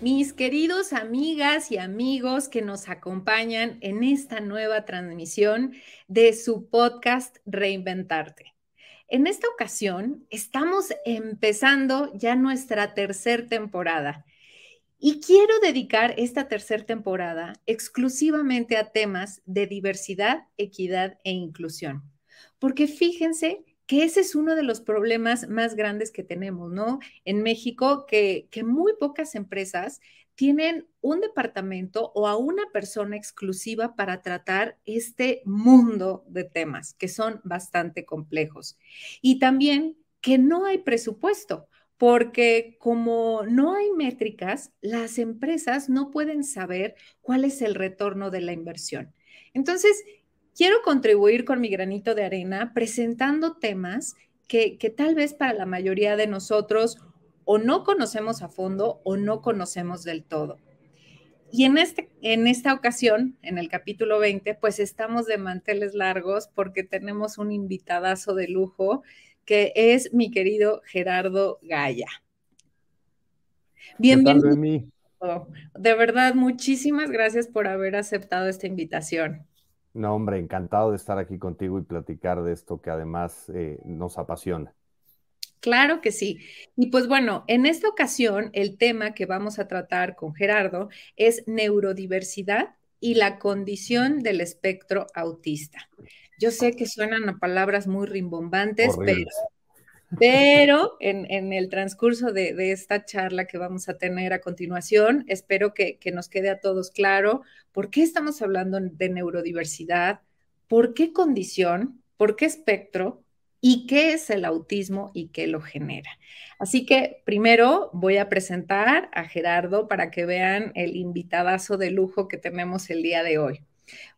mis queridos amigas y amigos que nos acompañan en esta nueva transmisión de su podcast Reinventarte. En esta ocasión estamos empezando ya nuestra tercera temporada y quiero dedicar esta tercera temporada exclusivamente a temas de diversidad, equidad e inclusión. Porque fíjense que ese es uno de los problemas más grandes que tenemos, ¿no? En México, que, que muy pocas empresas tienen un departamento o a una persona exclusiva para tratar este mundo de temas que son bastante complejos. Y también que no hay presupuesto, porque como no hay métricas, las empresas no pueden saber cuál es el retorno de la inversión. Entonces, quiero contribuir con mi granito de arena presentando temas que, tal vez para la mayoría de nosotros o no conocemos a fondo o no conocemos del todo. Y en, este, en esta ocasión, en el capítulo 20, pues estamos de manteles largos porque tenemos un invitadazo de lujo que es mi querido Gerardo Gaya. Bienvenido. De verdad, muchísimas gracias por haber aceptado esta invitación. No, hombre, encantado de estar aquí contigo y platicar de esto que además eh, nos apasiona. Claro que sí. Y pues bueno, en esta ocasión el tema que vamos a tratar con Gerardo es neurodiversidad y la condición del espectro autista. Yo sé que suenan a palabras muy rimbombantes, pero pero en, el transcurso de, esta charla que vamos a tener a continuación, espero que, nos quede a todos claro por qué estamos hablando de neurodiversidad, por qué condición, por qué espectro y qué es el autismo y qué lo genera. Así que primero voy a presentar a Gerardo para que vean el invitadazo de lujo que tenemos el día de hoy.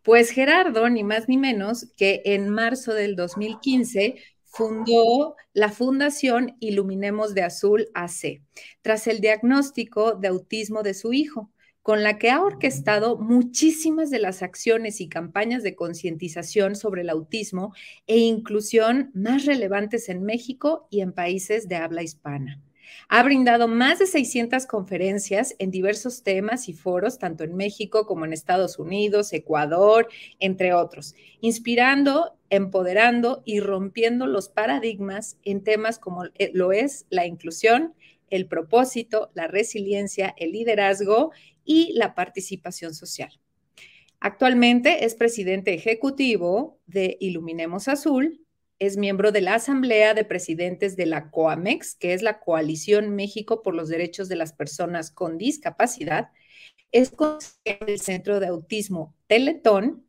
Pues Gerardo, ni más ni menos que en marzo del 2015 fundó la Fundación Iluminemos de Azul AC, tras el diagnóstico de autismo de su hijo, con la que ha orquestado muchísimas de las acciones y campañas de concientización sobre el autismo e inclusión más relevantes en México y en países de habla hispana. Ha brindado más de 600 conferencias en diversos temas y foros, tanto en México como en Estados Unidos, Ecuador, entre otros, inspirando, empoderando y rompiendo los paradigmas en temas como eh, lo es la inclusión, el propósito, la resiliencia, el liderazgo y la participación social. Actualmente es presidente ejecutivo de Iluminemos Azul, es miembro de la Asamblea de Presidentes de la COAMEX, que es la Coalición México por los Derechos de las Personas con Discapacidad. Es consejero del Centro de Autismo Teletón.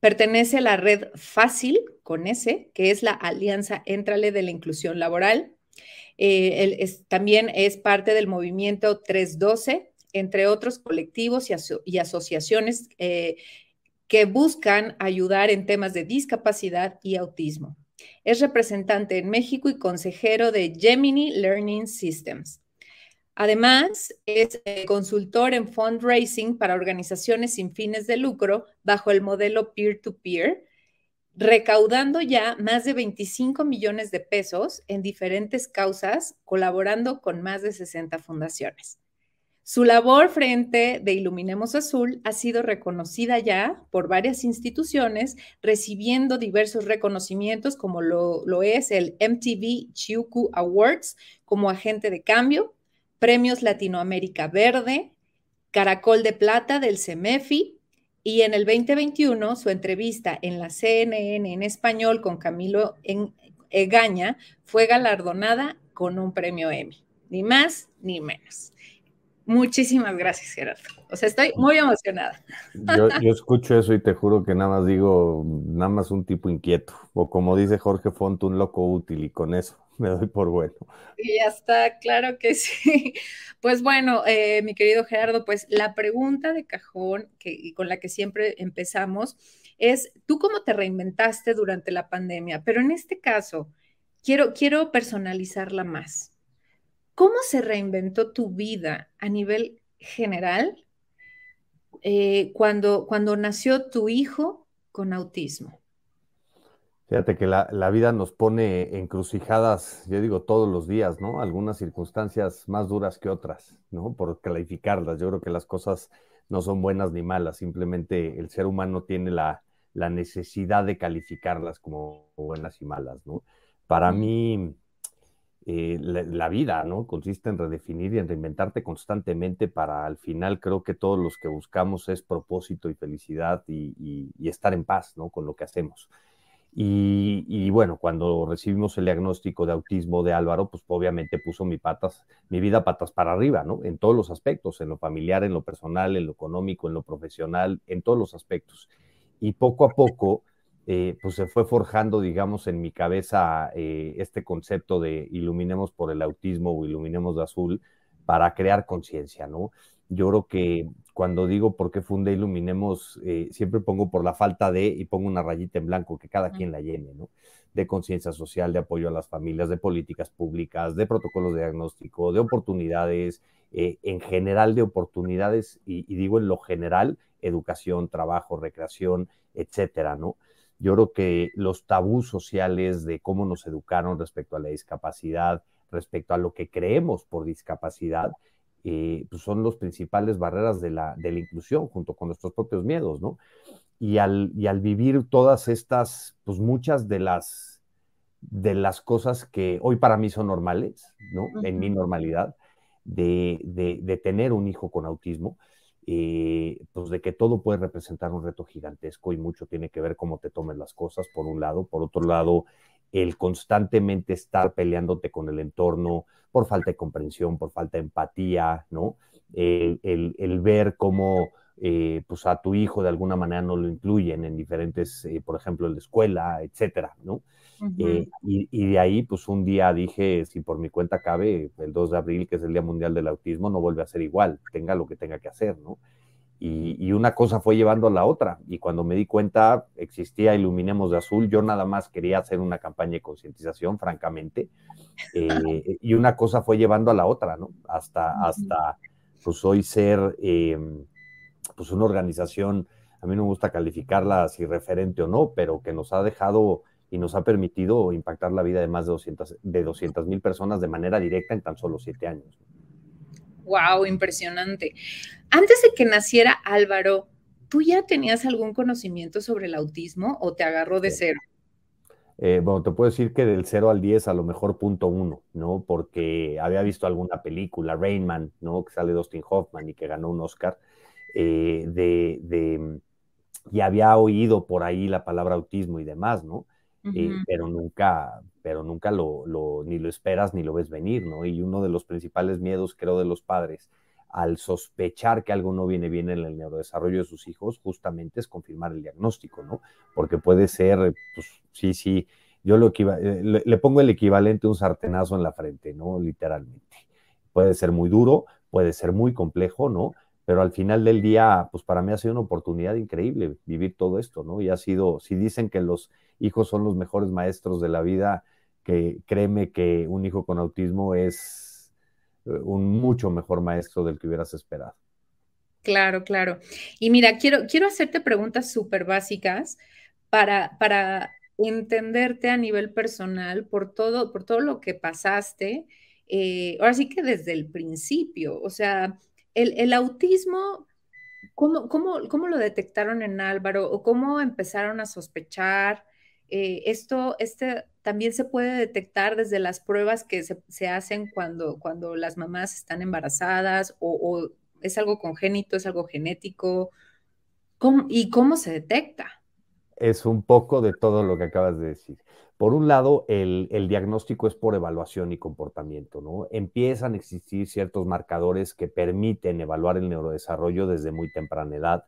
Pertenece a la red Fácil, con S, que es la Alianza Entrale de la Inclusión Laboral. Eh, también es parte del movimiento 312, entre otros colectivos y, asociaciones eh, que buscan ayudar en temas de discapacidad y autismo. Es representante en México y consejero de Gemini Learning Systems. Además, es eh, consultor en fundraising para organizaciones sin fines de lucro bajo el modelo peer-to-peer, recaudando ya más de 25 millones de pesos en diferentes causas, colaborando con más de 60 fundaciones. Su labor frente de Iluminemos Azul ha sido reconocida ya por varias instituciones, recibiendo diversos reconocimientos como lo, es el MTV Chiuku Awards como agente de cambio, Premios Latinoamérica Verde, Caracol de Plata del CEMEFI, y en el 2021 su entrevista en la CNN en español con Camilo Egaña fue galardonada con un premio Emmy, ni más ni menos. Muchísimas gracias, Gerardo. O sea, estoy muy emocionada. Yo, escucho eso y te juro que nada más digo, nada más un tipo inquieto. O como dice Jorge Font, un loco útil y con eso me doy por bueno. Y ya está, claro que sí. Pues bueno, eh, mi querido Gerardo, pues la pregunta de cajón que, con la que siempre empezamos es, ¿tú cómo te reinventaste durante la pandemia? Pero en este caso, quiero, quiero personalizarla más. ¿Cómo se reinventó tu vida a nivel general eh, cuando, cuando nació tu hijo con autismo? Fíjate que la, la, vida nos pone encrucijadas, yo digo todos los días, ¿no? Algunas circunstancias más duras que otras, ¿no? Por calificarlas. Yo creo que las cosas no son buenas ni malas, simplemente el ser humano tiene la, la necesidad de calificarlas como buenas y malas, ¿no? Para mí, eh, la, vida, ¿no? Consiste en redefinir y en reinventarte constantemente para al final creo que todos los que buscamos es propósito y felicidad y, estar en paz, ¿no? Con lo que hacemos. Y, bueno, cuando recibimos el diagnóstico de autismo de Álvaro, pues obviamente puso mi patas, mi vida patas para arriba, ¿no? En todos los aspectos, en lo familiar, en lo personal, en lo económico, en lo profesional, en todos los aspectos. Y poco a poco, eh, pues se fue forjando, digamos, en mi cabeza eh, este concepto de iluminemos por el autismo o iluminemos de azul para crear conciencia, ¿no? Yo creo que cuando digo por qué fundé Iluminemos, eh, siempre pongo por la falta de y pongo una rayita en blanco que cada quien la llene, ¿no? De conciencia social, de apoyo a las familias, de políticas públicas, de protocolos de diagnóstico, de oportunidades, en general de oportunidades, y, y digo en lo general, educación, trabajo, recreación, etcétera, ¿no? Yo creo que los tabús sociales de cómo nos educaron respecto a la discapacidad, respecto a lo que creemos por discapacidad, eh, pues son los principales barreras de la, de la inclusión, junto con nuestros propios miedos, ¿no? Y al, y al vivir todas estas, pues muchas de las, de las cosas que hoy para mí son normales, ¿no? En mi normalidad, de, de, de tener un hijo con autismo, eh, pues de que todo puede representar un reto gigantesco y mucho tiene que ver cómo te tomes las cosas, por un lado. Por otro lado, el constantemente estar peleándote con el entorno por falta de comprensión, por falta de empatía, ¿no? El, el, ver cómo eh, pues a tu hijo de alguna manera no lo incluyen en diferentes, eh, por ejemplo, en la escuela, etcétera, ¿no? y, y, de ahí, pues un día dije, si por mi cuenta cabe, el 2 de abril, que es el Día Mundial del Autismo, no vuelve a ser igual, tenga lo que tenga que hacer, ¿no? Y, una cosa fue llevando a la otra. Y cuando me di cuenta, existía Iluminemos de Azul, yo nada más quería hacer una campaña de concientización, francamente. Eh, y una cosa fue llevando a la otra, ¿no? Hasta, hasta pues hoy ser, em, pues una organización, a mí no me gusta calificarla si referente o no, pero que nos ha dejado y nos ha permitido impactar la vida de más de 200 de mil personas de manera directa en tan solo siete años. Wow, impresionante. Antes de que naciera Álvaro, ¿tú ya tenías algún conocimiento sobre el autismo o te agarró de cero? Eh, bueno, te puedo decir que del 0 al 10 a lo mejor punto uno, ¿no? Porque había visto alguna película, Rainman, ¿no? Que sale Dustin Hoffman y que ganó un Oscar, eh, de, de, y había oído por ahí la palabra autismo y demás, ¿no? Eh, pero nunca, pero nunca lo, ni lo esperas ni lo ves venir, ¿no? Y uno de los principales miedos, creo, de los padres al sospechar que algo no viene bien en el neurodesarrollo de sus hijos, justamente es confirmar el diagnóstico, ¿no? Porque puede ser, pues sí, sí, yo lo eh, le, le, pongo el equivalente a un sartenazo en la frente, ¿no? Literalmente. Puede ser muy duro, puede ser muy complejo, ¿no? Pero al final del día, pues para mí ha sido una oportunidad increíble vivir todo esto, ¿no? Y ha sido, si dicen que los hijos son los mejores maestros de la vida, que créeme que un hijo con autismo es eh, un mucho mejor maestro del que hubieras esperado. Claro, claro. Y mira, quiero, quiero hacerte preguntas súper básicas para, para entenderte a nivel personal por todo, por todo lo que pasaste. Eh, ahora sí que desde el principio, o sea, el, el autismo, ¿cómo, cómo, cómo lo detectaron en Álvaro o cómo empezaron a sospechar? Eh, esto este, también se puede detectar desde las pruebas que se, hacen cuando, cuando las mamás están embarazadas o, es algo congénito, es algo genético. ¿Y cómo se detecta? Es un poco de todo lo que acabas de decir. Por un lado, el, diagnóstico es por evaluación y comportamiento, ¿no? Empiezan a existir ciertos marcadores que permiten evaluar el neurodesarrollo desde muy temprana edad.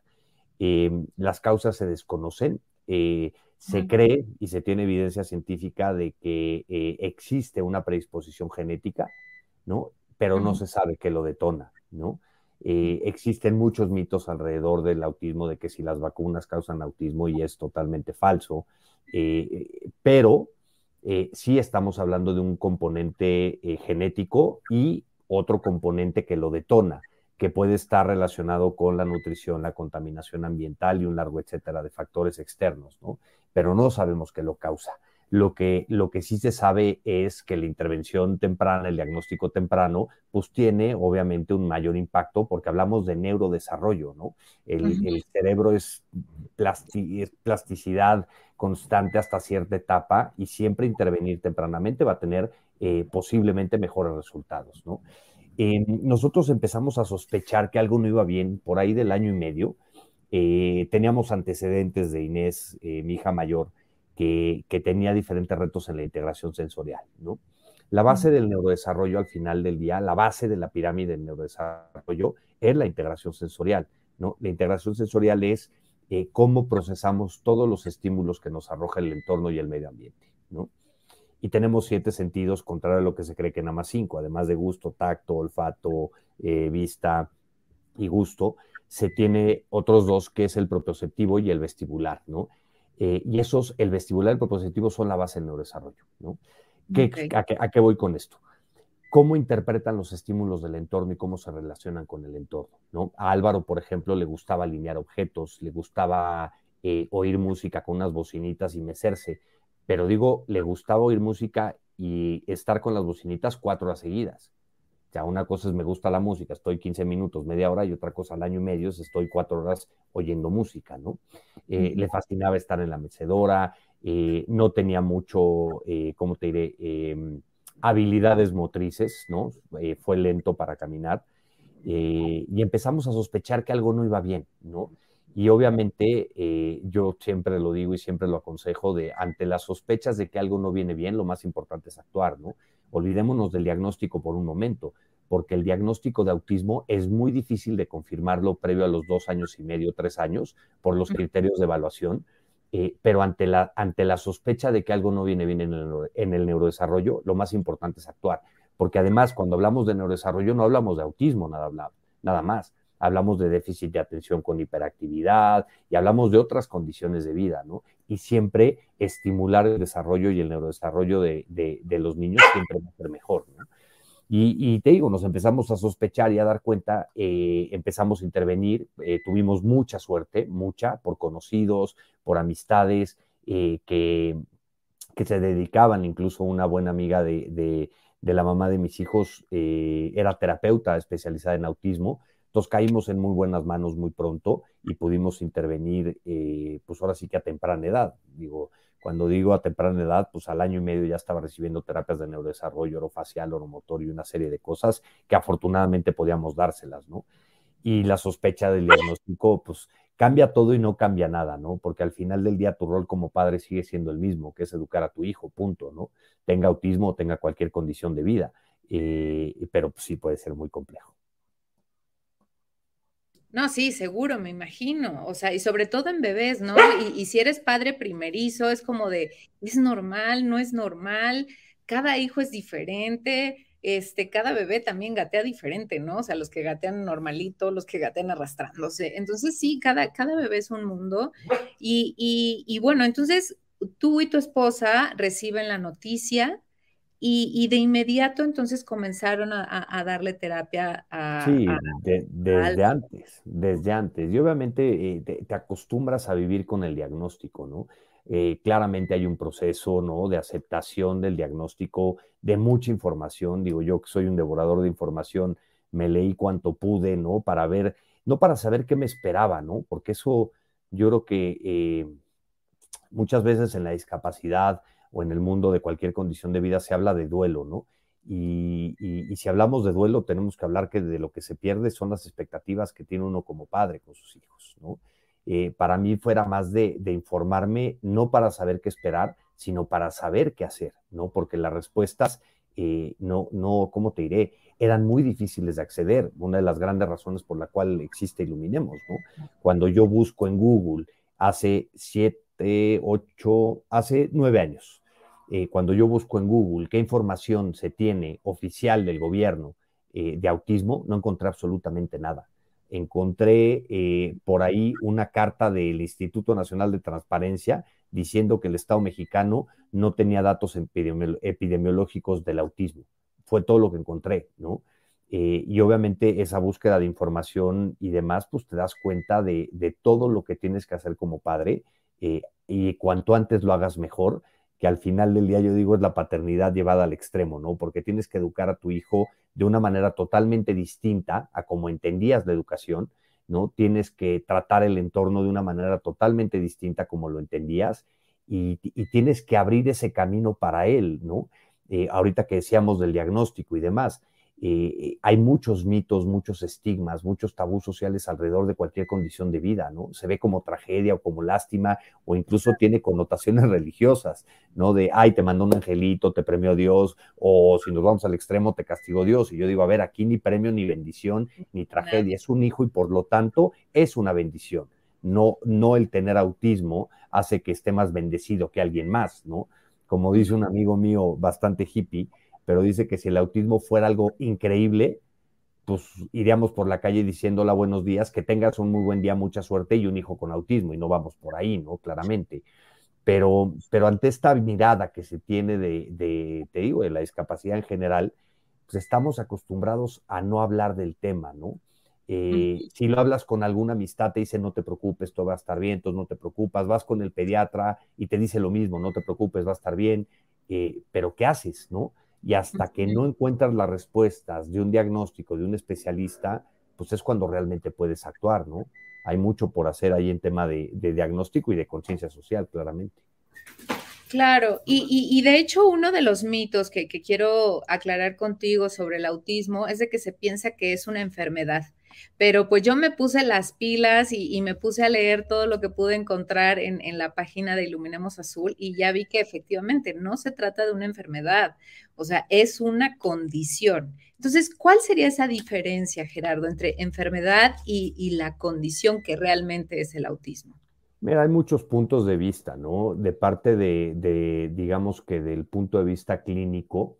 Em, las causas se desconocen. Eh, se cree y se tiene evidencia científica de que eh, existe una predisposición genética, ¿no? Pero no se sabe qué lo detona, ¿no? Eh, existen muchos mitos alrededor del autismo, de que si las vacunas causan autismo y es totalmente falso, eh, pero sí estamos hablando de un componente genético y otro componente que lo detona que puede estar relacionado con la nutrición, la contaminación ambiental y un largo etcétera de factores externos, ¿no? Pero no sabemos qué lo causa. Lo que, lo que sí se sabe es que la intervención temprana, el diagnóstico temprano, pues tiene obviamente un mayor impacto porque hablamos de neurodesarrollo, ¿no? El, cerebro es, plasticidad constante hasta cierta etapa y siempre intervenir tempranamente va a tener eh, posiblemente mejores resultados, ¿no? Eh, nosotros empezamos a sospechar que algo no iba bien por ahí del año y medio. Eh, teníamos antecedentes de Inés, mi hija mayor, que, tenía diferentes retos en la integración sensorial, ¿no? La base del neurodesarrollo al final del día, la base de la pirámide del neurodesarrollo es la integración sensorial, ¿no? La integración sensorial es eh, cómo procesamos todos los estímulos que nos arroja el entorno y el medio ambiente, ¿no? Y tenemos siete sentidos, contrario a lo que se cree que nada más cinco, además de gusto, tacto, olfato, eh, vista y gusto, se tiene otros dos, que es el propioceptivo y el vestibular, ¿no? Eh, y esos, el vestibular y el propositivo son la base del neurodesarrollo. ¿no? a, qué, voy con esto? ¿Cómo interpretan los estímulos del entorno y cómo se relacionan con el entorno? ¿no? A Álvaro, por ejemplo, le gustaba alinear objetos, le gustaba eh, oír música con unas bocinitas y mecerse, pero digo, le gustaba oír música y estar con las bocinitas cuatro horas seguidas. Sea, una cosa es me gusta la música, estoy 15 minutos, media hora, y otra cosa al año y medio es estoy cuatro horas oyendo música, ¿no? Eh, le fascinaba estar en la mecedora, eh, no tenía mucho, eh, ¿cómo te diré? Em, habilidades motrices, ¿no? fue lento para caminar. y empezamos a sospechar que algo no iba bien, ¿no? Y obviamente yo siempre lo digo y siempre lo aconsejo de ante las sospechas de que algo no viene bien, lo más importante es actuar, ¿no? Olvidémonos del diagnóstico por un momento, porque el diagnóstico de autismo es muy difícil de confirmarlo previo a los dos años y medio, tres años, por los criterios de evaluación, eh, pero ante la, ante la sospecha de que algo no viene bien en el, en el neurodesarrollo, lo más importante es actuar, porque además cuando hablamos de neurodesarrollo no hablamos de autismo nada, nada más, hablamos de déficit de atención con hiperactividad y hablamos de otras condiciones de vida, ¿no? Y siempre estimular el desarrollo y el neurodesarrollo de, de, los niños siempre va a ser mejor, ¿no? Y, te digo, nos empezamos a sospechar y a dar cuenta, eh, empezamos a intervenir, eh, tuvimos mucha suerte, mucha, por conocidos, por amistades, eh, que, que se dedicaban, incluso una buena amiga de, de, de la mamá de mis hijos era terapeuta especializada en autismo, entonces caímos en muy buenas manos muy pronto y pudimos intervenir, eh, pues ahora sí que a temprana edad. Digo, cuando digo a temprana edad, pues al año y medio ya estaba recibiendo terapias de neurodesarrollo, orofacial, oromotor y una serie de cosas que afortunadamente podíamos dárselas, ¿no? Y la sospecha del diagnóstico, pues cambia todo y no cambia nada, ¿no? Porque al final del día tu rol como padre sigue siendo el mismo, que es educar a tu hijo, punto, ¿no? Tenga autismo o tenga cualquier condición de vida, eh, pero pues, sí puede ser muy complejo. No, sí, seguro, me imagino. O sea, y sobre todo en bebés, ¿no? Y, si eres padre primerizo, es como de, es normal, no es normal, cada hijo es diferente, este, cada bebé también gatea diferente, ¿no? O sea, los que gatean normalito, los que gatean arrastrándose. Entonces, sí, cada, cada bebé es un mundo. Y, y, y bueno, entonces tú y tu esposa reciben la noticia y, de inmediato entonces comenzaron a, darle terapia a... Sí, desde antes, desde antes. Y obviamente eh, te, acostumbras a vivir con el diagnóstico, ¿no? Eh, claramente hay un proceso, ¿no? De aceptación del diagnóstico, de mucha información. Digo, yo que soy un devorador de información, me leí cuanto pude, ¿no? Para ver, no para saber qué me esperaba, ¿no? Porque eso yo creo que eh, muchas veces en la discapacidad o en el mundo de cualquier condición de vida se habla de duelo, ¿no? Y, si hablamos de duelo, tenemos que hablar que de lo que se pierde son las expectativas que tiene uno como padre con sus hijos, ¿no? Eh, para mí fuera más de, informarme, no para saber qué esperar, sino para saber qué hacer, ¿no? Porque las respuestas, eh, no, no, ¿cómo te diré? Eran muy difíciles de acceder. Una de las grandes razones por la cual existe Iluminemos, ¿no? Cuando yo busco en Google hace siete, ocho, hace nueve años, eh, cuando yo busco en Google qué información se tiene oficial del gobierno eh, de autismo, no encontré absolutamente nada. Encontré eh, por ahí una carta del Instituto Nacional de Transparencia diciendo que el Estado mexicano no tenía datos epidemiológicos del autismo. Fue todo lo que encontré, ¿no? y obviamente esa búsqueda de información y demás, pues te das cuenta de, todo lo que tienes que hacer como padre y cuanto antes lo hagas mejor, que al final del día yo digo es la paternidad llevada al extremo, ¿no? Porque tienes que educar a tu hijo de una manera totalmente distinta a como entendías la educación, ¿no? Tienes que tratar el entorno de una manera totalmente distinta como lo entendías y, tienes que abrir ese camino para él, ¿no? Eh, ahorita que decíamos del diagnóstico y demás, eh, hay muchos mitos, muchos estigmas, muchos tabús sociales alrededor de cualquier condición de vida, ¿no? Se ve como tragedia o como lástima o incluso tiene connotaciones religiosas, ¿no? De, ay, te mandó un angelito, te premió Dios, o si nos vamos al extremo, te castigó Dios. Y yo digo, a ver, aquí ni premio, ni bendición, ni tragedia, es un hijo y por lo tanto es una bendición. No, no el tener autismo hace que esté más bendecido que alguien más, ¿no? Como dice un amigo mío bastante hippie, pero dice que si el autismo fuera algo increíble, pues iríamos por la calle diciendo hola, buenos días, que tengas un muy buen día, mucha suerte y un hijo con autismo, y no vamos por ahí, ¿no? Claramente. Pero, pero ante esta mirada que se tiene de, de, te digo, de la discapacidad en general, pues estamos acostumbrados a no hablar del tema, ¿no? Eh, si lo hablas con alguna amistad, te dice no te preocupes, todo va a estar bien, entonces no te preocupas, vas con el pediatra y te dice lo mismo, no te preocupes, va a estar bien, eh, pero ¿qué haces, no? Y hasta que no encuentras las respuestas de un diagnóstico, de un especialista, pues es cuando realmente puedes actuar, ¿no? Hay mucho por hacer ahí en tema de, diagnóstico y de conciencia social, claramente. Claro, y, de hecho uno de los mitos que, que, quiero aclarar contigo sobre el autismo es de que se piensa que es una enfermedad. Pero pues yo me puse las pilas y, me puse a leer todo lo que pude encontrar en, la página de Iluminemos Azul y ya vi que efectivamente no se trata de una enfermedad, o sea, es una condición. Entonces, ¿cuál sería esa diferencia, Gerardo, entre enfermedad y, la condición que realmente es el autismo? Mira, hay muchos puntos de vista, ¿no? De parte de, digamos que del punto de vista clínico,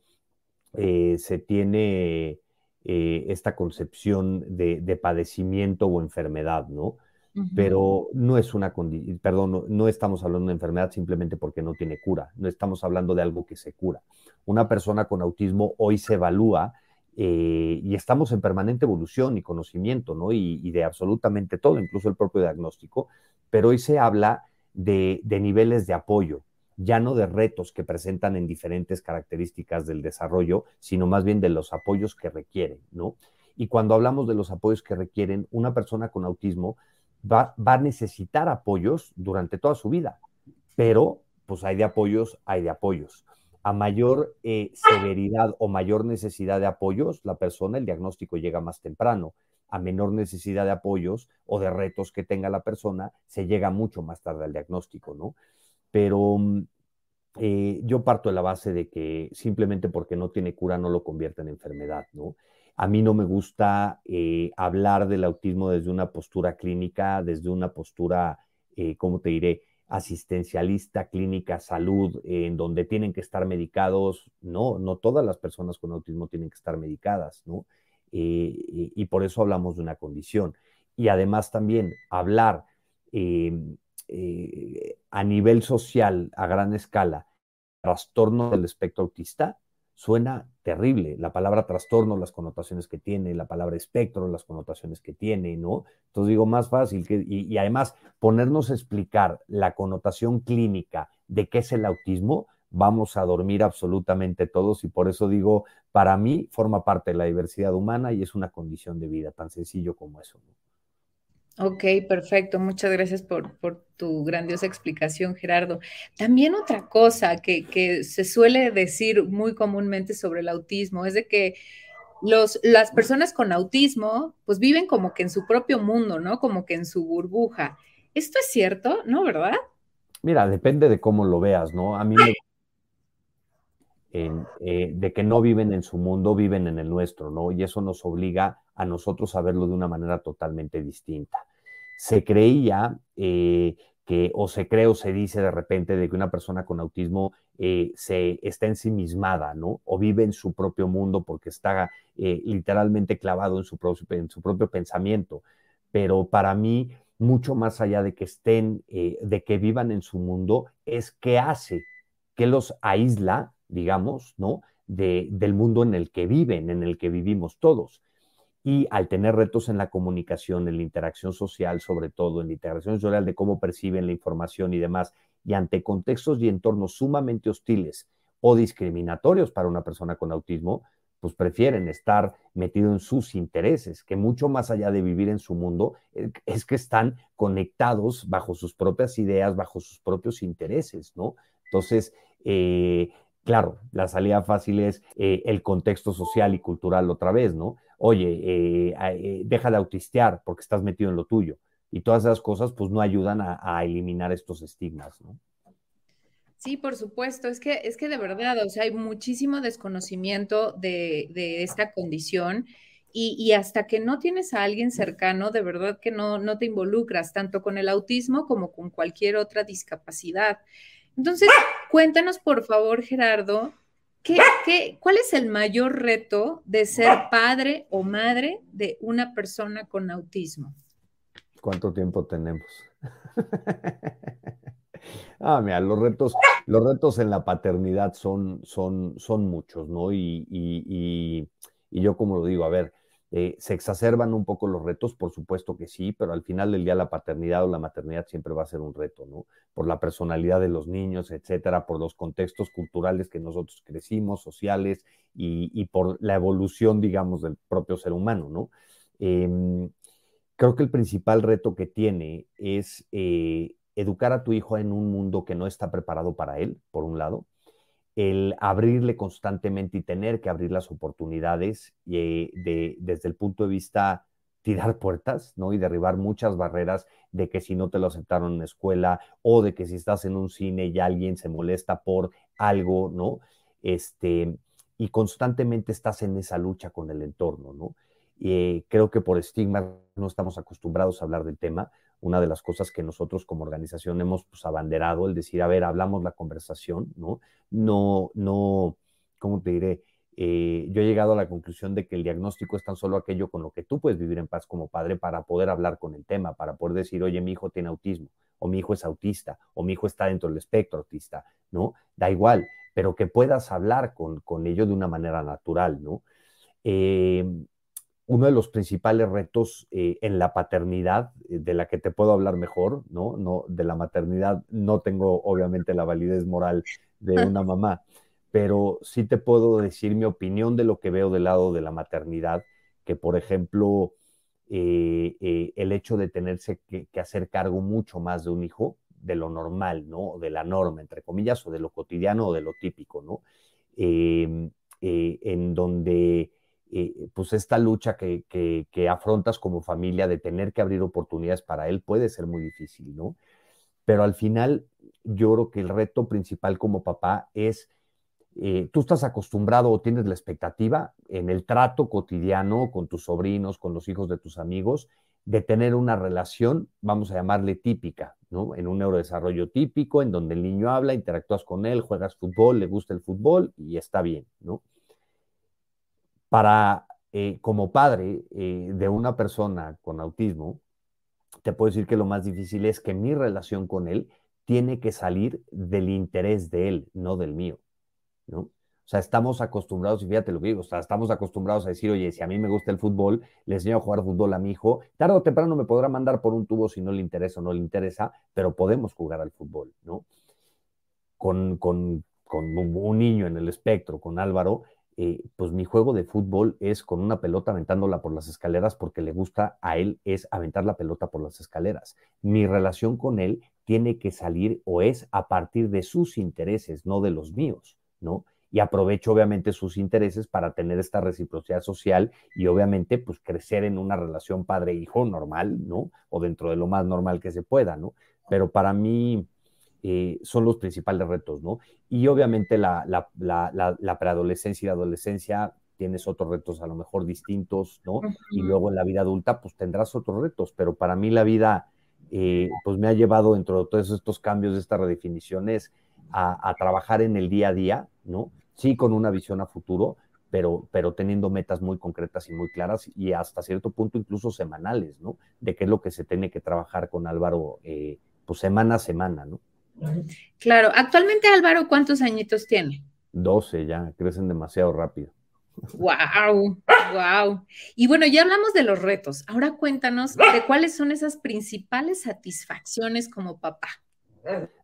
eh, se tiene eh, esta concepción de, padecimiento o enfermedad, ¿no? Pero no es una condición, perdón, no, estamos hablando de enfermedad simplemente porque no tiene cura, no estamos hablando de algo que se cura. Una persona con autismo hoy se evalúa eh, y estamos en permanente evolución y conocimiento, ¿no? Y, de absolutamente todo, incluso el propio diagnóstico, pero hoy se habla de niveles de apoyo, ya no de retos que presentan en diferentes características del desarrollo, sino más bien de los apoyos que requieren, ¿no? Y cuando hablamos de los apoyos que requieren, una persona con autismo va, a necesitar apoyos durante toda su vida, pero pues hay de apoyos, hay de apoyos. A mayor eh, severidad o mayor necesidad de apoyos, la persona, el diagnóstico llega más temprano. A menor necesidad de apoyos o de retos que tenga la persona, se llega mucho más tarde al diagnóstico, ¿no? Pero mm, eh, yo parto de la base de que simplemente porque no tiene cura no lo convierte en enfermedad, ¿no? A mí no me gusta eh, hablar del autismo desde una postura clínica, desde una postura, eh, ¿cómo te diré? asistencialista, clínica, salud, en donde tienen que estar medicados. No, no todas las personas con autismo tienen que estar medicadas, ¿no? y por eso hablamos de una condición. Y además también hablar eh, a nivel social, a gran escala, trastorno del espectro autista, suena terrible. La palabra trastorno, las connotaciones que tiene, la palabra espectro, las connotaciones que tiene, ¿no? Entonces digo, más fácil que, y, y además ponernos a explicar la connotación clínica de qué es el autismo, vamos a dormir absolutamente todos y por eso digo, para mí forma parte de la diversidad humana y es una condición de vida, tan sencillo como eso. ¿no? Ok, perfecto. Muchas gracias por, tu grandiosa explicación, Gerardo. También otra cosa que, se suele decir muy comúnmente sobre el autismo es de que los, las personas con autismo pues viven como que en su propio mundo, ¿no? Como que en su burbuja. ¿Esto es cierto? ¿No, verdad? Mira, depende de cómo lo veas, ¿no? A mí me... Eh, de que no viven en su mundo, viven en el nuestro, ¿no? Y eso nos obliga a nosotros a verlo de una manera totalmente distinta. Se creía eh, que, o se cree o se dice de repente de que una persona con autismo eh, se está ensimismada, ¿no? O vive en su propio mundo porque está eh, literalmente clavado en su, propio, en su propio pensamiento. Pero para mí, mucho más allá de que estén, de que vivan en su mundo, es qué hace, qué los aísla, digamos, ¿no? De, del mundo en el que viven, en el que vivimos todos y al tener retos en la comunicación, en la interacción social, sobre todo en la interacción social de cómo perciben la información y demás, y ante contextos y entornos sumamente hostiles o discriminatorios para una persona con autismo, pues prefieren estar metido en sus intereses, que mucho más allá de vivir en su mundo, eh, es que están conectados bajo sus propias ideas, bajo sus propios intereses, ¿no? Entonces, eh, claro, la salida fácil es eh, el contexto social y cultural otra vez, ¿no? Oye, deja de autistear porque estás metido en lo tuyo. Y todas esas cosas, pues no ayudan a, a eliminar estos estigmas, ¿no? Sí, por supuesto. Es que, es que de verdad, o sea, hay muchísimo desconocimiento de, esta condición y, hasta que no tienes a alguien cercano, de verdad que no, no te involucras tanto con el autismo como con cualquier otra discapacidad. Entonces, cuéntanos, por favor, Gerardo, ¿qué, qué, cuál es el mayor reto de ser padre o madre de una persona con autismo? ¿Cuánto tiempo tenemos? Ah, mira, los retos, los retos en la paternidad son, son, son muchos, ¿no? Y, yo como lo digo, a ver, eh, ¿se exacerban un poco los retos? Por supuesto que sí, pero al final del día la paternidad o la maternidad siempre va a ser un reto, ¿no? Por la personalidad de los niños, etcétera, por los contextos culturales que nosotros crecimos, sociales, y, por la evolución, digamos, del propio ser humano, ¿no? Em, creo que el principal reto que tiene es eh, educar a tu hijo en un mundo que no está preparado para él, por un lado, el abrirle constantemente y tener que abrir las oportunidades eh, de, desde el punto de vista tirar puertas, ¿no? Y derribar muchas barreras de que si no te lo aceptaron en la escuela o de que si estás en un cine y alguien se molesta por algo, ¿no? Este, y constantemente estás en esa lucha con el entorno, ¿no? Eh, creo que por estigma no estamos acostumbrados a hablar del tema, una de las cosas que nosotros como organización hemos pues, abanderado, el decir, a ver, hablamos la conversación, ¿no? No, no, ¿cómo te diré? Eh, yo he llegado a la conclusión de que el diagnóstico es tan solo aquello con lo que tú puedes vivir en paz como padre para poder hablar con el tema, para poder decir, oye, mi hijo tiene autismo, o mi hijo es autista, o mi hijo está dentro del espectro autista, ¿no? Da igual, pero que puedas hablar con, con ello de una manera natural, ¿no? Eh, uno de los principales retos eh, en la paternidad, eh, de la que te puedo hablar mejor, ¿no? no de la maternidad no tengo obviamente la validez moral de una mamá, pero sí te puedo decir mi opinión de lo que veo del lado de la maternidad, que por ejemplo, eh, el hecho de tenerse que, hacer cargo mucho más de un hijo, de lo normal, ¿no? De la norma, entre comillas, o de lo cotidiano o de lo típico, ¿no? Em, en donde eh, pues esta lucha que, que, afrontas como familia de tener que abrir oportunidades para él puede ser muy difícil, ¿no? Pero al final yo creo que el reto principal como papá es, eh, tú estás acostumbrado o tienes la expectativa en el trato cotidiano con tus sobrinos, con los hijos de tus amigos, de tener una relación, vamos a llamarle típica, ¿no? En un neurodesarrollo típico, en donde el niño habla, interactúas con él, juegas fútbol, le gusta el fútbol y está bien, ¿no? Para, eh, como padre eh, de una persona con autismo, te puedo decir que lo más difícil es que mi relación con él tiene que salir del interés de él, no del mío, ¿no? O sea, estamos acostumbrados, y fíjate lo que digo, o sea, estamos acostumbrados a decir, oye, si a mí me gusta el fútbol, le enseño a jugar fútbol a mi hijo, tarde o temprano me podrá mandar por un tubo si no le interesa o no le interesa, pero podemos jugar al fútbol, ¿no? Con, con, con un niño en el espectro, con Álvaro, eh, pues mi juego de fútbol es con una pelota aventándola por las escaleras porque le gusta a él es aventar la pelota por las escaleras. Mi relación con él tiene que salir o es a partir de sus intereses, no de los míos, ¿no? Y aprovecho obviamente sus intereses para tener esta reciprocidad social y obviamente pues crecer en una relación padre-hijo normal, ¿no? O dentro de lo más normal que se pueda, ¿no? Pero para mí, eh, son los principales retos, ¿no? Y obviamente la, preadolescencia y la adolescencia tienes otros retos a lo mejor distintos, ¿no? Y luego en la vida adulta, pues tendrás otros retos, pero para mí la vida, eh, pues me ha llevado dentro de todos estos cambios, de estas redefiniciones, a, trabajar en el día a día, ¿no? Sí, con una visión a futuro, pero, pero teniendo metas muy concretas y muy claras y hasta cierto punto incluso semanales, ¿no? De qué es lo que se tiene que trabajar con Álvaro, eh, pues semana a semana, ¿no? Claro, actualmente Álvaro, ¿cuántos añitos tiene? 12 ya, crecen demasiado rápido. Wow, wow. Y bueno, ya hablamos de los retos. Ahora cuéntanos de cuáles son esas principales satisfacciones como papá.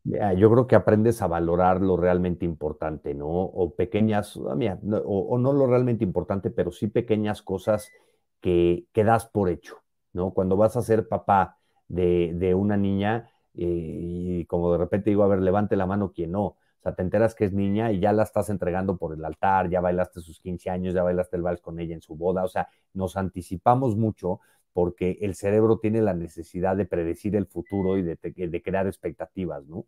Yo creo que aprendes a valorar lo realmente importante, ¿no? O pequeñas, ah, o, no lo realmente importante, pero sí pequeñas cosas que, que das por hecho, ¿no? Cuando vas a ser papá de, una niña y como de repente digo, a ver, levante la mano quien no. O sea, te enteras que es niña y ya la estás entregando por el altar, ya bailaste sus 15 años, ya bailaste el vals con ella en su boda. O sea, nos anticipamos mucho porque el cerebro tiene la necesidad de predecir el futuro y de, crear expectativas, ¿no?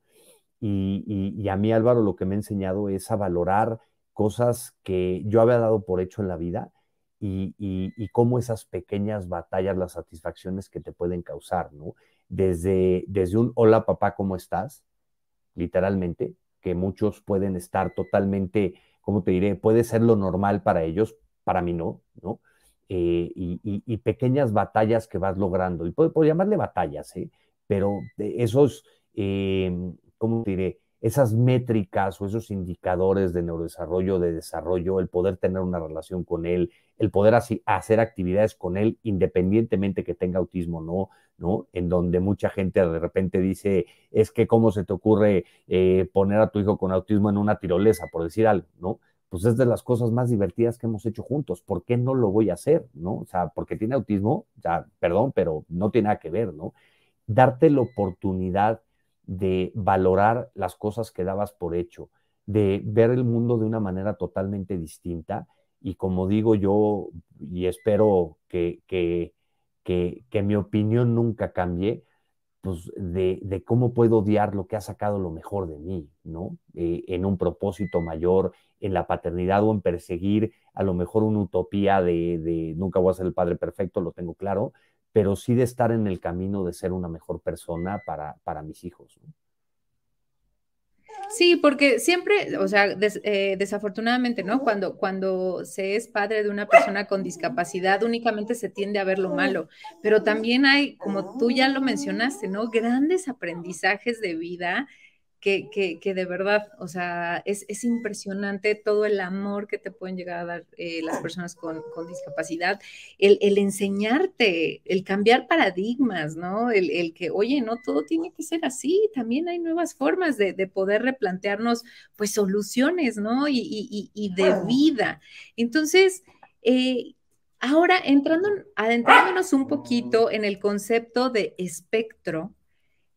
Y, a mí, Álvaro, lo que me ha enseñado es a valorar cosas que yo había dado por hecho en la vida y, y, cómo esas pequeñas batallas, las satisfacciones que te pueden causar, ¿no? Desde, desde un hola papá, ¿cómo estás? Literalmente, que muchos pueden estar totalmente, ¿cómo te diré? Puede ser lo normal para ellos, para mí no, ¿no? Eh, y, pequeñas batallas que vas logrando. Y puedo, llamarle batallas, ¿eh? pero esos, eh, ¿cómo te diré? Esas métricas o esos indicadores de neurodesarrollo, de desarrollo, el poder tener una relación con él, el poder así, hacer actividades con él independientemente que tenga autismo o no, ¿no? En donde mucha gente de repente dice, es que cómo se te ocurre eh, poner a tu hijo con autismo en una tirolesa, por decir algo, ¿no? pues es de las cosas más divertidas que hemos hecho juntos. ¿Por qué no lo voy a hacer? ¿No? O sea, porque tiene autismo, ya, perdón, pero no tiene nada que ver, ¿no? Darte la oportunidad de valorar las cosas que dabas por hecho, de ver el mundo de una manera totalmente distinta. Y como digo yo, y espero que, que, que, que mi opinión nunca cambie, pues, de, cómo puedo odiar lo que ha sacado lo mejor de mí, ¿no? Eh, en un propósito mayor, en la paternidad o en perseguir a lo mejor una utopía de, de, nunca voy a ser el padre perfecto, lo tengo claro, pero sí de estar en el camino de ser una mejor persona para, para mis hijos. Sí, porque siempre, o sea, eh, desafortunadamente, ¿no? Cuando, cuando se es padre de una persona con discapacidad, únicamente se tiende a ver lo malo, pero también hay, como tú ya lo mencionaste, ¿no? Grandes aprendizajes de vida que, de verdad, o sea, es, impresionante todo el amor que te pueden llegar a dar eh, las personas con, discapacidad, el, enseñarte, el cambiar paradigmas, ¿no? El, que, oye, no todo tiene que ser así, también hay nuevas formas de, poder replantearnos, pues, soluciones, ¿no? Y, de vida. Entonces, eh, ahora entrando, adentrándonos un poquito en el concepto de espectro,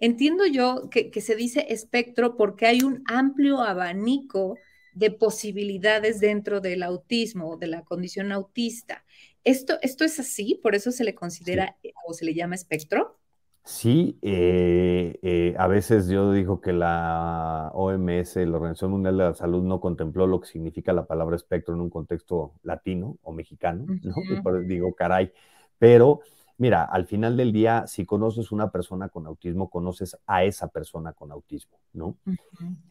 Entiendo yo que, se dice espectro porque hay un amplio abanico de posibilidades dentro del autismo o de la condición autista. ¿Esto, esto es así? ¿Por eso se le considera o se le llama espectro? Sí, eh, eh, a veces yo digo que la OMS, la Organización Mundial de la Salud, no contempló lo que significa la palabra espectro en un contexto latino o mexicano, ¿no? digo, caray, pero Mira, al final del día, si conoces una persona con autismo, conoces a esa persona con autismo, ¿no?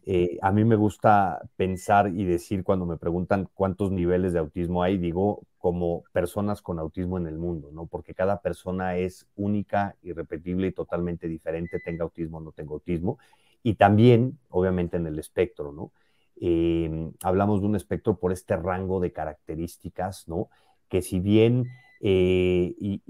Eh, a mí me gusta pensar y decir cuando me preguntan cuántos niveles de autismo hay, digo como personas con autismo en el mundo, ¿no? Porque cada persona es única, irrepetible y totalmente diferente, tenga autismo o no tenga autismo. Y también, obviamente, en el espectro, ¿no? Em, hablamos de un espectro por este rango de características, ¿no? Que si bien eh, y,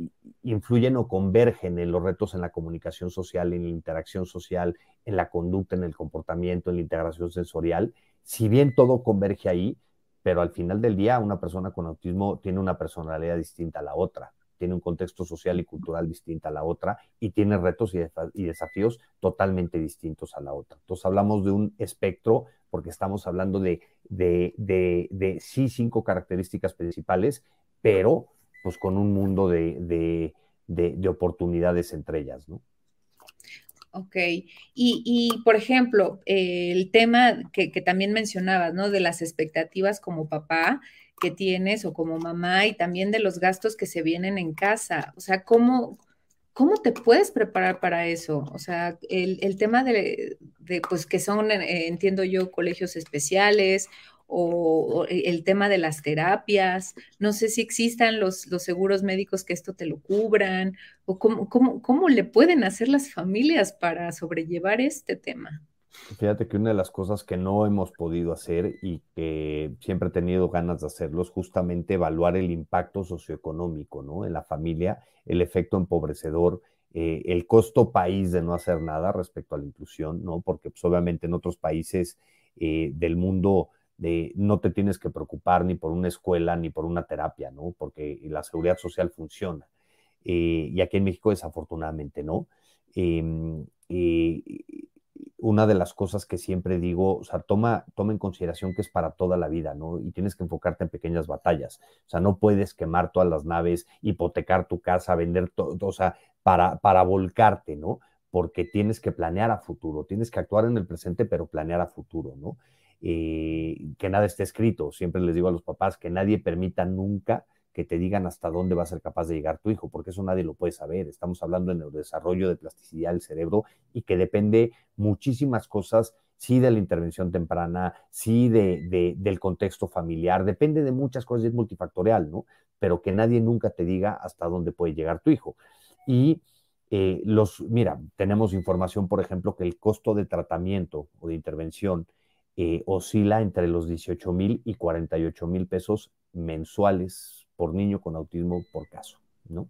influyen o convergen en los retos en la comunicación social, en la interacción social, en la conducta, en el comportamiento, en la integración sensorial. Si bien todo converge ahí, pero al final del día una persona con autismo tiene una personalidad distinta a la otra, tiene un contexto social y cultural distinto a la otra y tiene retos y, desafíos totalmente distintos a la otra. Entonces hablamos de un espectro porque estamos hablando de, de, de, de sí cinco características principales, pero pues con un mundo de, oportunidades entre ellas, ¿no? Ok, y, por ejemplo, el tema que, también mencionabas, ¿no? De las expectativas como papá que tienes o como mamá y también de los gastos que se vienen en casa. O sea, ¿cómo, cómo te puedes preparar para eso? O sea, el, tema de, de, pues que son, eh, entiendo yo, colegios especiales o, el tema de las terapias, no sé si existan los, los seguros médicos que esto te lo cubran, o cómo, cómo, cómo le pueden hacer las familias para sobrellevar este tema. Fíjate que una de las cosas que no hemos podido hacer y que siempre he tenido ganas de hacerlo es justamente evaluar el impacto socioeconómico, ¿no? En la familia, el efecto empobrecedor eh, el costo país de no hacer nada respecto a la inclusión, ¿no? Porque pues, obviamente en otros países eh, del mundo no te tienes que preocupar ni por una escuela ni por una terapia, ¿no? Porque la seguridad social funciona. Eh, y aquí en México desafortunadamente no. Em, una de las cosas que siempre digo, o sea, toma, toma en consideración que es para toda la vida, ¿no? Y tienes que enfocarte en pequeñas batallas. O sea, no puedes quemar todas las naves, hipotecar tu casa, vender todo, o sea, para, para volcarte, ¿no? Porque tienes que planear a futuro, tienes que actuar en el presente, pero planear a futuro, ¿no? Que nada esté escrito. Siempre les digo a los papás que nadie permita nunca que te digan hasta dónde va a ser capaz de llegar tu hijo, porque eso nadie lo puede saber. Estamos hablando de desarrollo de plasticidad del cerebro y que depende muchísimas cosas, sí de la intervención temprana, sí de, del contexto familiar, depende de muchas cosas es multifactorial, ¿no? Pero que nadie nunca te diga hasta dónde puede llegar tu hijo. Y eh, los, mira, tenemos información, por ejemplo, que el costo de tratamiento o de intervención eh, oscila entre los 18 mil y 48 mil pesos mensuales por niño con autismo por caso, ¿no?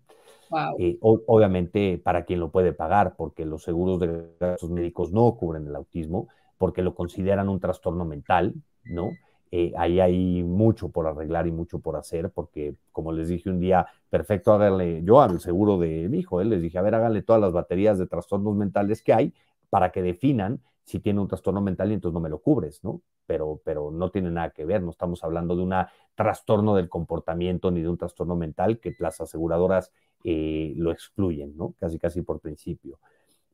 Eh, obviamente para quien lo puede pagar, porque los seguros de gastos médicos no cubren el autismo, porque lo consideran un trastorno mental, ¿no? Eh, ahí hay mucho por arreglar y mucho por hacer, porque como les dije un día, perfecto, háganle, yo al seguro de mi hijo, les dije, a ver, háganle todas las baterías de trastornos mentales que hay para que definan si tiene un trastorno mental y entonces no me lo cubres, ¿no? Pero, pero no tiene nada que ver, no estamos hablando de un trastorno del comportamiento ni de un trastorno mental que las aseguradoras eh, lo excluyen, ¿no? Casi, casi por principio.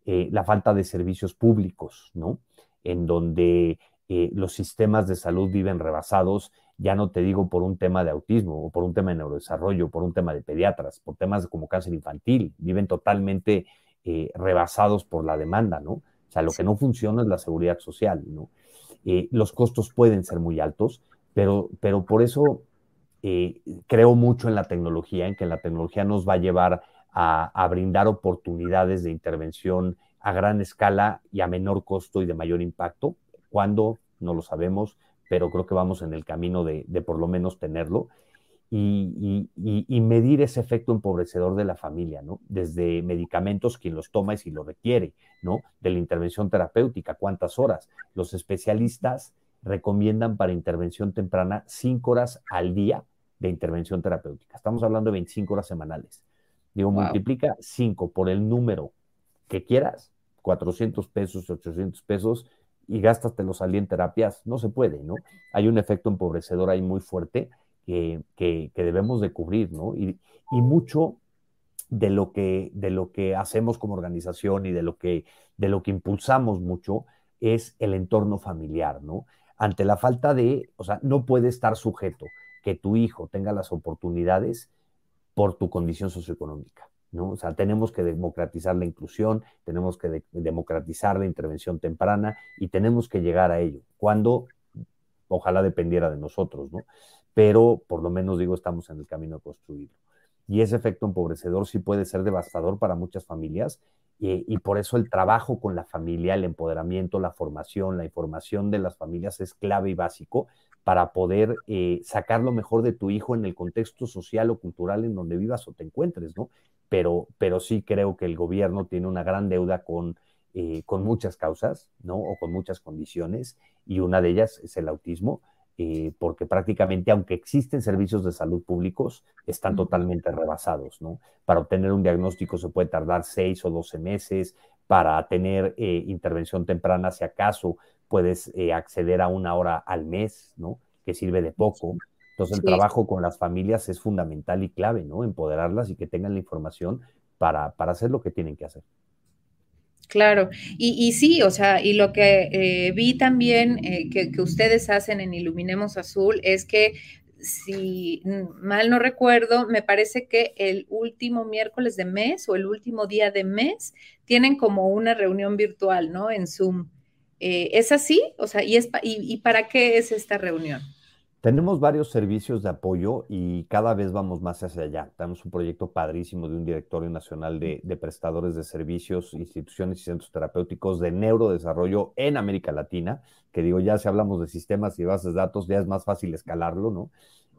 Eh, la falta de servicios públicos, ¿no? En donde eh, los sistemas de salud viven rebasados, ya no te digo por un tema de autismo o por un tema de neurodesarrollo, por un tema de pediatras, por temas como cáncer infantil, viven totalmente rebasados por la demanda, ¿no? Sea, lo que no funciona es la seguridad social, ¿no? Eh, los costos pueden ser muy altos, pero, pero por eso eh, creo mucho en la tecnología, en que la tecnología nos va a llevar a, a, brindar oportunidades de intervención a gran escala y a menor costo y de mayor impacto. ¿Cuándo? No lo sabemos, pero creo que vamos en el camino de, de por lo menos tenerlo y, medir ese efecto empobrecedor de la familia, ¿no? Desde medicamentos, quien los toma y si lo requiere, ¿no? De la intervención terapéutica, cuántas horas. Los especialistas recomiendan para intervención temprana cinco horas al día de intervención terapéutica. Estamos hablando de 25 horas semanales. Digo, multiplica cinco por el número que quieras, 400 pesos, 800 pesos, y gástatelos al día en terapias. No se puede, ¿no? Hay un efecto empobrecedor ahí muy fuerte que, debemos de cubrir, ¿no? Y, mucho de lo, que, de lo que hacemos como organización y de lo, que, de lo que impulsamos mucho es el entorno familiar, ¿no? Ante la falta de, o sea, no puede estar sujeto que tu hijo tenga las oportunidades por tu condición socioeconómica. ¿no? O sea, tenemos que democratizar la inclusión, tenemos que democratizar la intervención temprana y tenemos que llegar a ello, cuando ojalá dependiera de nosotros, ¿no? Pero por lo menos digo, estamos en el camino de construirlo. Y ese efecto empobrecedor sí puede ser devastador para muchas familias eh, y por eso el trabajo con la familia, el empoderamiento, la formación, la información de las familias es clave y básico para poder eh, sacar lo mejor de tu hijo en el contexto social o cultural en donde vivas o te encuentres, ¿no? Pero, pero sí creo que el gobierno tiene una gran deuda con, eh, con muchas causas, ¿no? O con muchas condiciones y una de ellas es el autismo eh, porque prácticamente, aunque existen servicios de salud públicos, están totalmente rebasados, ¿no? Para obtener un diagnóstico se puede tardar seis o doce meses, para tener eh, intervención temprana, si acaso, puedes eh, acceder a una hora al mes, ¿no? Que sirve de poco. Entonces, el trabajo con las familias es fundamental y clave, ¿no? Empoderarlas y que tengan la información para, para hacer lo que tienen que hacer. Claro, y, sí, o sea, y lo que eh, vi también eh, que, ustedes hacen en Iluminemos Azul es que, si mal no recuerdo, me parece que el último miércoles de mes o el último día de mes tienen como una reunión virtual, ¿no? En Zoom. Eh, ¿Es así? O sea, ¿y, es, y para qué es esta reunión? Tenemos varios servicios de apoyo y cada vez vamos más hacia allá. Tenemos un proyecto padrísimo de un directorio nacional de, prestadores de servicios, instituciones y centros terapéuticos de neurodesarrollo en América Latina, que digo, ya si hablamos de sistemas y bases de datos, ya es más fácil escalarlo, ¿no?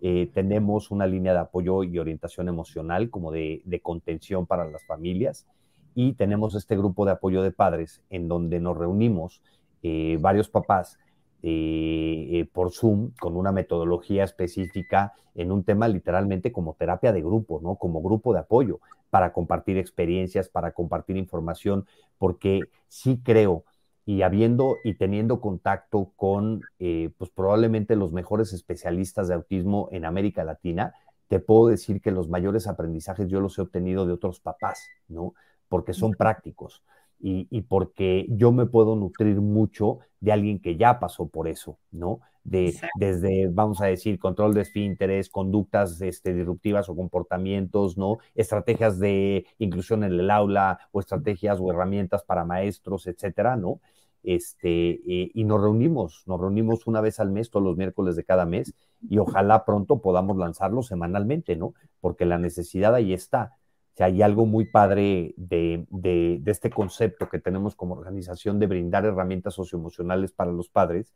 Eh, tenemos una línea de apoyo y orientación emocional como de, contención para las familias y tenemos este grupo de apoyo de padres en donde nos reunimos eh, varios papás eh, eh, por Zoom con una metodología específica en un tema literalmente como terapia de grupo, ¿no? Como grupo de apoyo para compartir experiencias, para compartir información, porque sí creo y habiendo y teniendo contacto con, pues probablemente los mejores especialistas de autismo en América Latina, te puedo decir que los mayores aprendizajes yo los he obtenido de otros papás, ¿no? Porque son prácticos y, porque yo me puedo nutrir mucho de alguien que ya pasó por eso, ¿no? De, desde, vamos a decir, control de esfínteres, conductas este, disruptivas o comportamientos, ¿no? Estrategias de inclusión en el aula o estrategias o herramientas para maestros, etcétera, ¿no? Este, eh, y nos reunimos, nos reunimos una vez al mes, todos los miércoles de cada mes, y ojalá pronto podamos lanzarlo semanalmente, ¿no? Porque la necesidad ahí está si hay algo muy padre de, este concepto que tenemos como organización de brindar herramientas socioemocionales para los padres,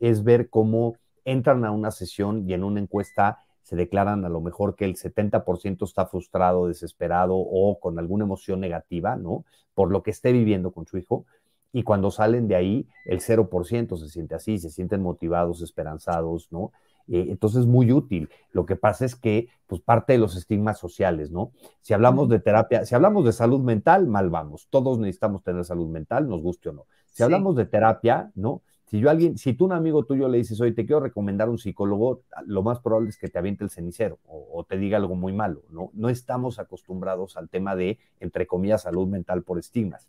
es ver cómo entran a una sesión y en una encuesta se declaran a lo mejor que el 70% está frustrado, desesperado o con alguna emoción negativa, ¿no? Por lo que esté viviendo con su hijo. Y cuando salen de ahí, el 0% se siente así, se sienten motivados, esperanzados, ¿no? Eh, entonces es muy útil. Lo que pasa es que, pues, parte de los estigmas sociales, ¿no? Si hablamos de terapia, si hablamos de salud mental, mal vamos. Todos necesitamos tener salud mental, nos guste o no. Si hablamos de terapia, ¿no? Si yo alguien, si tú un amigo tuyo le dices, oye, te quiero recomendar un psicólogo, lo más probable es que te aviente el cenicero o, o te diga algo muy malo, ¿no? No estamos acostumbrados al tema de, entre comillas, salud mental por estigmas.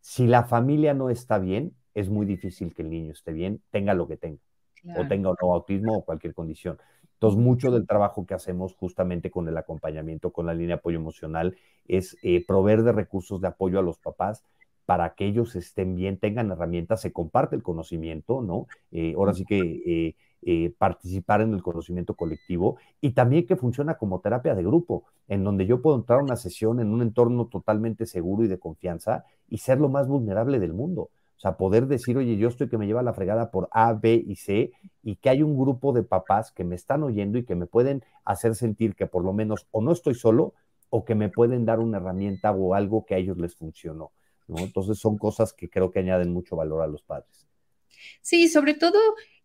Si la familia no está bien, es muy difícil que el niño esté bien, tenga lo que tenga o tenga o no autismo o cualquier condición. Entonces, mucho del trabajo que hacemos justamente con el acompañamiento, con la línea de apoyo emocional, es eh, proveer de recursos de apoyo a los papás para que ellos estén bien, tengan herramientas, se comparte el conocimiento, ¿no? Eh, ahora sí que eh, participar en el conocimiento colectivo y también que funciona como terapia de grupo, en donde yo puedo entrar a una sesión en un entorno totalmente seguro y de confianza y ser lo más vulnerable del mundo. O sea, poder decir, oye, yo estoy que me lleva la fregada por A, B y C, y que hay un grupo de papás que me están oyendo y que me pueden hacer sentir que por lo menos o no estoy solo o que me pueden dar una herramienta o algo que a ellos les funcionó. Entonces son cosas que creo que añaden mucho valor a los padres. Sí, sobre todo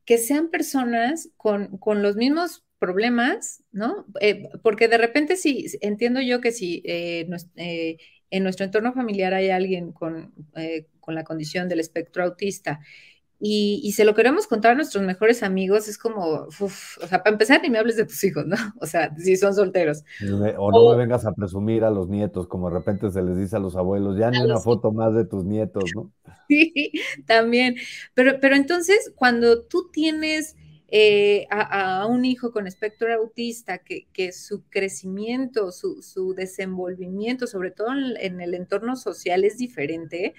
que sean personas con, los mismos problemas, ¿no? Eh, porque de repente sí, entiendo yo que si eh, eh, en nuestro entorno familiar hay alguien con, con la condición del espectro autista y, y, se lo queremos contar a nuestros mejores amigos, es como, uf, o sea, para empezar, ni me hables de tus hijos, ¿no? O sea, si son solteros. O no me vengas a presumir a los nietos, como de repente se les dice a los abuelos, ya ni una foto más de tus nietos, ¿no? Sí, también. Pero, pero entonces, cuando tú tienes eh, a, un hijo con espectro autista, que, que su crecimiento, su, su, desenvolvimiento, sobre todo en, en el entorno social, es diferente,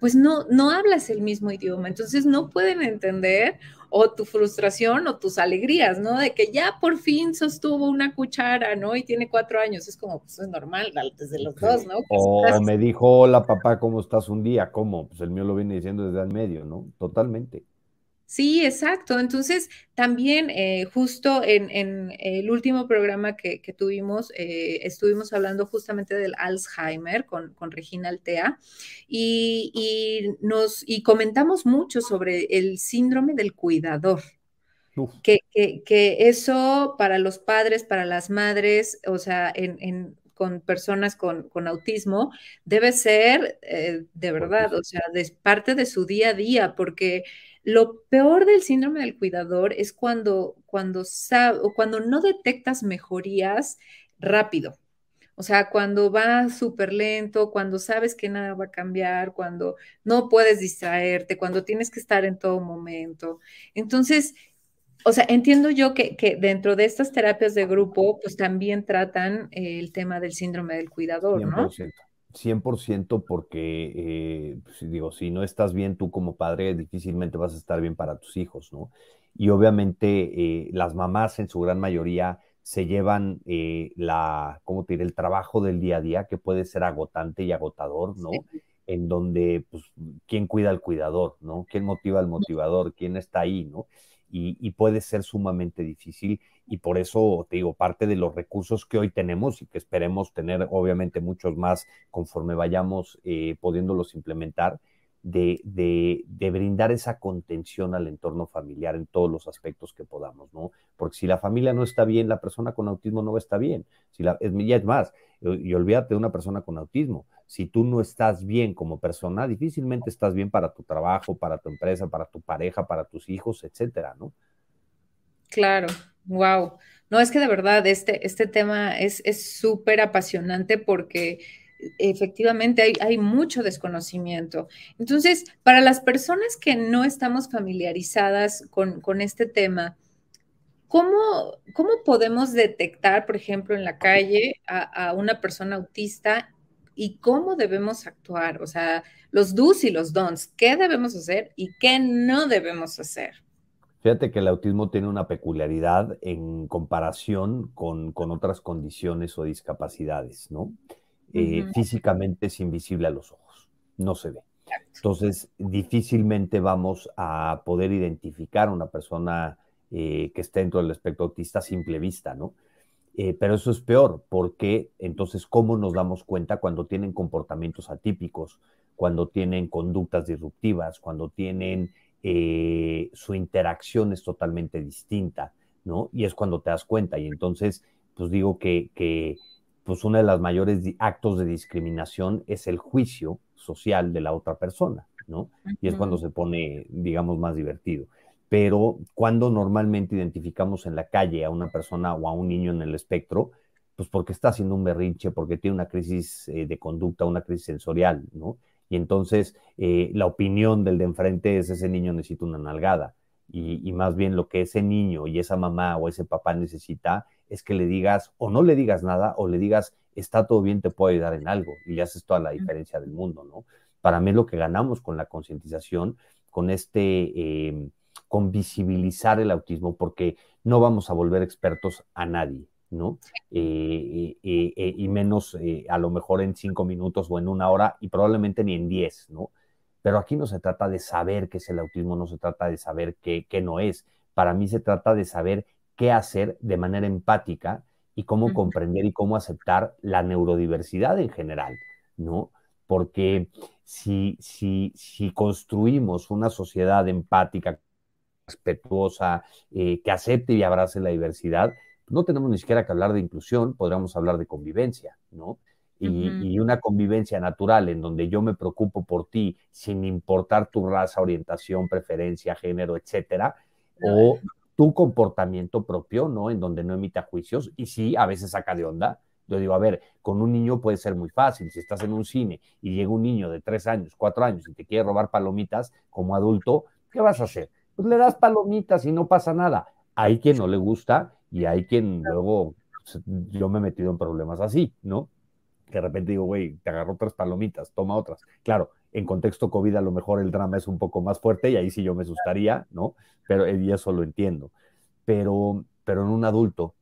pues no, no hablas el mismo idioma, entonces no pueden entender o tu frustración o tus alegrías, ¿no? De que ya por fin sostuvo una cuchara, ¿no? Y tiene cuatro años, es como, pues es normal, desde los dos, ¿no? o me dijo, hola papá, ¿cómo estás un día? ¿Cómo? Pues el mío lo viene diciendo desde el medio, ¿no? Totalmente. Sí, exacto. Entonces, también eh, justo en, el último programa que, tuvimos, eh, estuvimos hablando justamente del Alzheimer con, Regina Altea y, nos, y comentamos mucho sobre el síndrome del cuidador. Que, eso para los padres, para las madres, o sea, en, con personas con, autismo, debe ser eh, de verdad, o sea, de parte de su día a día, porque lo peor del síndrome del cuidador es cuando, cuando, o cuando no detectas mejorías rápido. O sea, cuando va súper lento, cuando sabes que nada va a cambiar, cuando no puedes distraerte, cuando tienes que estar en todo momento. Entonces, o sea, entiendo yo que, dentro de estas terapias de grupo, pues también tratan el tema del síndrome del cuidador, ¿no? 100% porque, eh, pues, digo, si no estás bien tú como padre, difícilmente vas a estar bien para tus hijos, ¿no? Y obviamente eh, las mamás en su gran mayoría se llevan eh, la, ¿cómo te diré? El trabajo del día a día que puede ser agotante y agotador, ¿no? En donde, pues, ¿quién cuida al cuidador, ¿no? ¿Quién motiva al motivador? ¿Quién está ahí, ¿no? Y, puede ser sumamente difícil y por eso te digo, parte de los recursos que hoy tenemos y que esperemos tener obviamente muchos más conforme vayamos eh, pudiéndolos implementar, de, de, brindar esa contención al entorno familiar en todos los aspectos que podamos, ¿no? Porque si la familia no está bien, la persona con autismo no está bien. Si la, ya es más, y olvídate de una persona con autismo. Si tú no estás bien como persona, difícilmente estás bien para tu trabajo, para tu empresa, para tu pareja, para tus hijos, etcétera, ¿no? Claro, wow. No, es que de verdad este, este tema es súper apasionante porque efectivamente hay, mucho desconocimiento. Entonces, para las personas que no estamos familiarizadas con, este tema, ¿cómo, ¿cómo, podemos detectar, por ejemplo, en la calle a, una persona autista y cómo debemos actuar? O sea, los do's y los don'ts, ¿qué debemos hacer y qué no debemos hacer? Fíjate que el autismo tiene una peculiaridad en comparación con, con otras condiciones o discapacidades, ¿no? Eh, físicamente es invisible a los ojos, no se ve. Entonces, difícilmente vamos a poder identificar a una persona eh, que esté dentro del espectro autista a simple vista, ¿no? Eh, pero eso es peor, porque entonces, ¿cómo nos damos cuenta cuando tienen comportamientos atípicos, cuando tienen conductas disruptivas, cuando tienen su interacción es totalmente distinta, ¿no? Y es cuando te das cuenta. Y entonces, pues digo que, que pues uno de los mayores actos de discriminación es el juicio social de la otra persona, ¿no? Y es cuando se pone, digamos, más divertido. Pero cuando normalmente identificamos en la calle a una persona o a un niño en el espectro, pues porque está haciendo un berrinche, porque tiene una crisis eh, de conducta, una crisis sensorial, ¿no? Y entonces eh, la opinión del de enfrente es ese niño necesita una nalgada. y, más bien lo que ese niño y esa mamá o ese papá necesita es que le digas o no le digas nada o le digas, está todo bien, te puedo ayudar en algo y le haces toda la diferencia del mundo, ¿no? Para mí es lo que ganamos con la concientización, con este, em, con visibilizar el autismo, porque no vamos a volver expertos a nadie, ¿no? Eh, eh, eh, y menos a lo mejor en cinco minutos o en una hora y probablemente ni en diez, ¿no? Pero aquí no se trata de saber qué es el autismo, no se trata de saber qué, qué no es. Para mí se trata de saber qué hacer de manera empática y cómo comprender y cómo aceptar la neurodiversidad en general, ¿no? Porque si, si, si construimos una sociedad empática, respetuosa, eh, que acepte y abrace la diversidad, no tenemos ni siquiera que hablar de inclusión, podríamos hablar de convivencia, ¿no? Y, y, una convivencia natural en donde yo me preocupo por ti sin importar tu raza, orientación, preferencia, género, etcétera, o tu comportamiento propio, ¿no? En donde no emita juicios y sí, a veces saca de onda. Yo digo, a ver, con un niño puede ser muy fácil. Si estás en un cine y llega un niño de tres años, cuatro años y te quiere robar palomitas como adulto, ¿qué vas a hacer? Pues le das palomitas y no pasa nada. Hay quien no le gusta y hay quien luego, pues, yo me he metido en problemas así, ¿no? Que de repente digo, güey, te agarro otras palomitas, toma otras. Claro, en contexto COVID a lo mejor el drama es un poco más fuerte y ahí sí yo me asustaría, ¿no? Pero y eso lo entiendo. Pero, pero en un adulto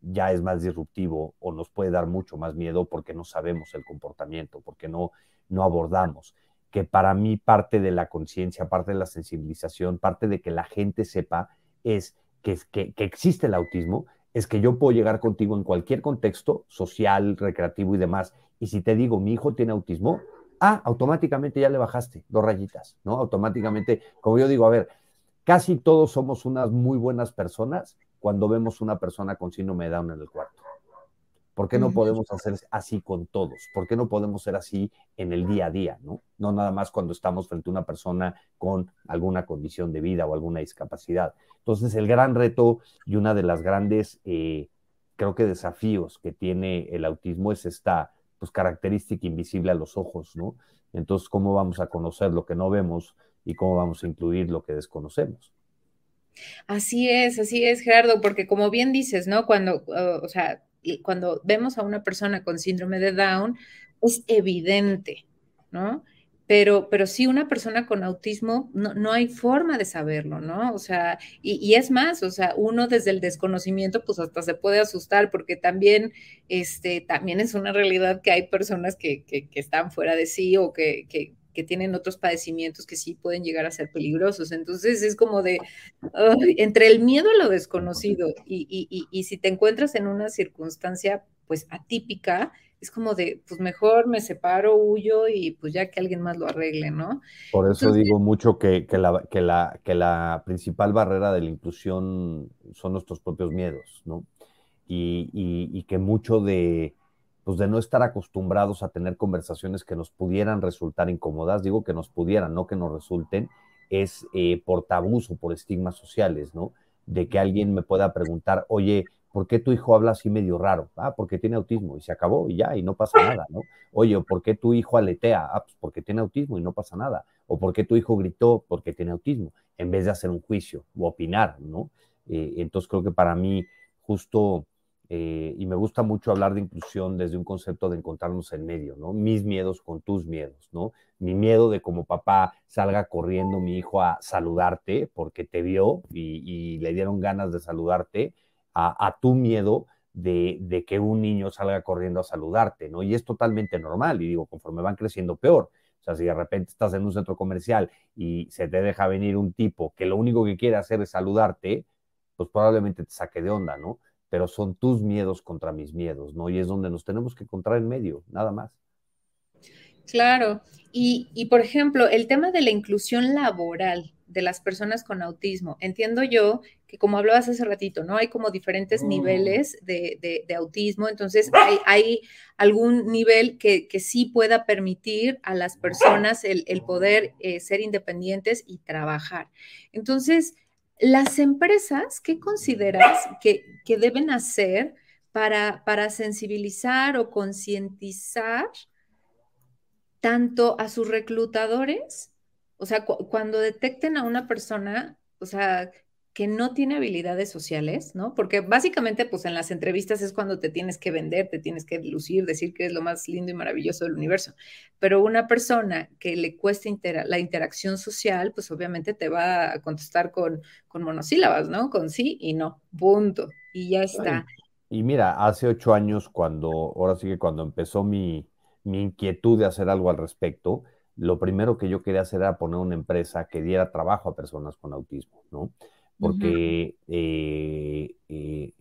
ya es más disruptivo o nos puede dar mucho más miedo porque no sabemos el comportamiento, porque no, no abordamos. Que para mí parte de la conciencia, parte de la sensibilización, parte de que la gente sepa es que, que, que existe el autismo, es que yo puedo llegar contigo en cualquier contexto social, recreativo y demás. Y si te digo, mi hijo tiene autismo, ah, automáticamente ya le bajaste dos rayitas, ¿no? Automáticamente, como yo digo, a ver, casi todos somos unas muy buenas personas cuando vemos una persona con síndrome de Down en el cuarto. ¿Por qué no podemos hacer así con todos? ¿Por qué no podemos ser así en el día a día, no? No nada más cuando estamos frente a una persona con alguna condición de vida o alguna discapacidad. Entonces, el gran reto y una de las grandes, eh, creo que desafíos que tiene el autismo es esta pues, característica invisible a los ojos, ¿no? Entonces, ¿cómo vamos a conocer lo que no vemos y cómo vamos a incluir lo que desconocemos? Así es, así es, Gerardo, porque como bien dices, ¿no? Cuando, o sea, cuando vemos a una persona con síndrome de Down, es evidente, ¿no? Pero, pero sí una persona con autismo no, no hay forma de saberlo, ¿no? O sea, y, es más, o sea, uno desde el desconocimiento pues hasta se puede asustar porque también, este, también es una realidad que hay personas que, que, están fuera de sí o que, que tienen otros padecimientos que sí pueden llegar a ser peligrosos. Entonces es como de, entre el miedo a lo desconocido y, y si te encuentras en una circunstancia pues atípica, es como de, pues mejor me separo, huyo y pues ya que alguien más lo arregle, ¿no? Por eso digo mucho que, la, que, la, que la principal barrera de la inclusión son nuestros propios miedos, ¿no? Y, y, que mucho de, pues de no estar acostumbrados a tener conversaciones que nos pudieran resultar incómodas, digo que nos pudieran, no que nos resulten, es eh, por tabús o por estigmas sociales, ¿no? De que alguien me pueda preguntar, oye, ¿por qué tu hijo habla así medio raro? Ah, porque tiene autismo y se acabó y ya, y no pasa nada, ¿no? Oye, ¿por qué tu hijo aletea? Ah, pues porque tiene autismo y no pasa nada. O ¿por qué tu hijo gritó? Porque tiene autismo, en vez de hacer un juicio o opinar, ¿no? Eh, entonces creo que para mí, justo, eh, y me gusta mucho hablar de inclusión desde un concepto de encontrarnos en medio, ¿no? Mis miedos con tus miedos, ¿no? Mi miedo de como papá salga corriendo mi hijo a saludarte porque te vio y le dieron ganas de saludarte a, tu miedo de, que un niño salga corriendo a saludarte, ¿no? Y es totalmente normal, y digo, conforme van creciendo, peor. O sea, si de repente estás en un centro comercial y se te deja venir un tipo que lo único que quiere hacer es saludarte, pues probablemente te saque de onda, ¿no? Pero son tus miedos contra mis miedos, ¿no? Y es donde nos tenemos que encontrar en medio, nada más. Claro. Y, y por ejemplo, el tema de la inclusión laboral, de las personas con autismo. Entiendo yo que como hablabas hace ratito, ¿no? Hay como diferentes mm. niveles de, autismo, entonces hay, algún nivel que, sí pueda permitir a las personas el, poder eh, ser independientes y trabajar. Entonces, las empresas, ¿qué consideras que, deben hacer para, para sensibilizar o concientizar tanto a sus reclutadores o sea, cuando detecten a una persona, o sea, que no tiene habilidades sociales, ¿no? Porque básicamente, pues en las entrevistas es cuando te tienes que vender, te tienes que lucir, decir que es lo más lindo y maravilloso del universo. Pero una persona que le cuesta la interacción social, pues obviamente te va a contestar con, con monosílabas, ¿no? Con sí y no, punto. Y ya está. y mira, hace ocho años, cuando, ahora sí que cuando empezó mi, mi inquietud de hacer algo al respecto, lo primero que yo quería hacer era poner una empresa que diera trabajo a personas con autismo, ¿no? Porque eh, eh,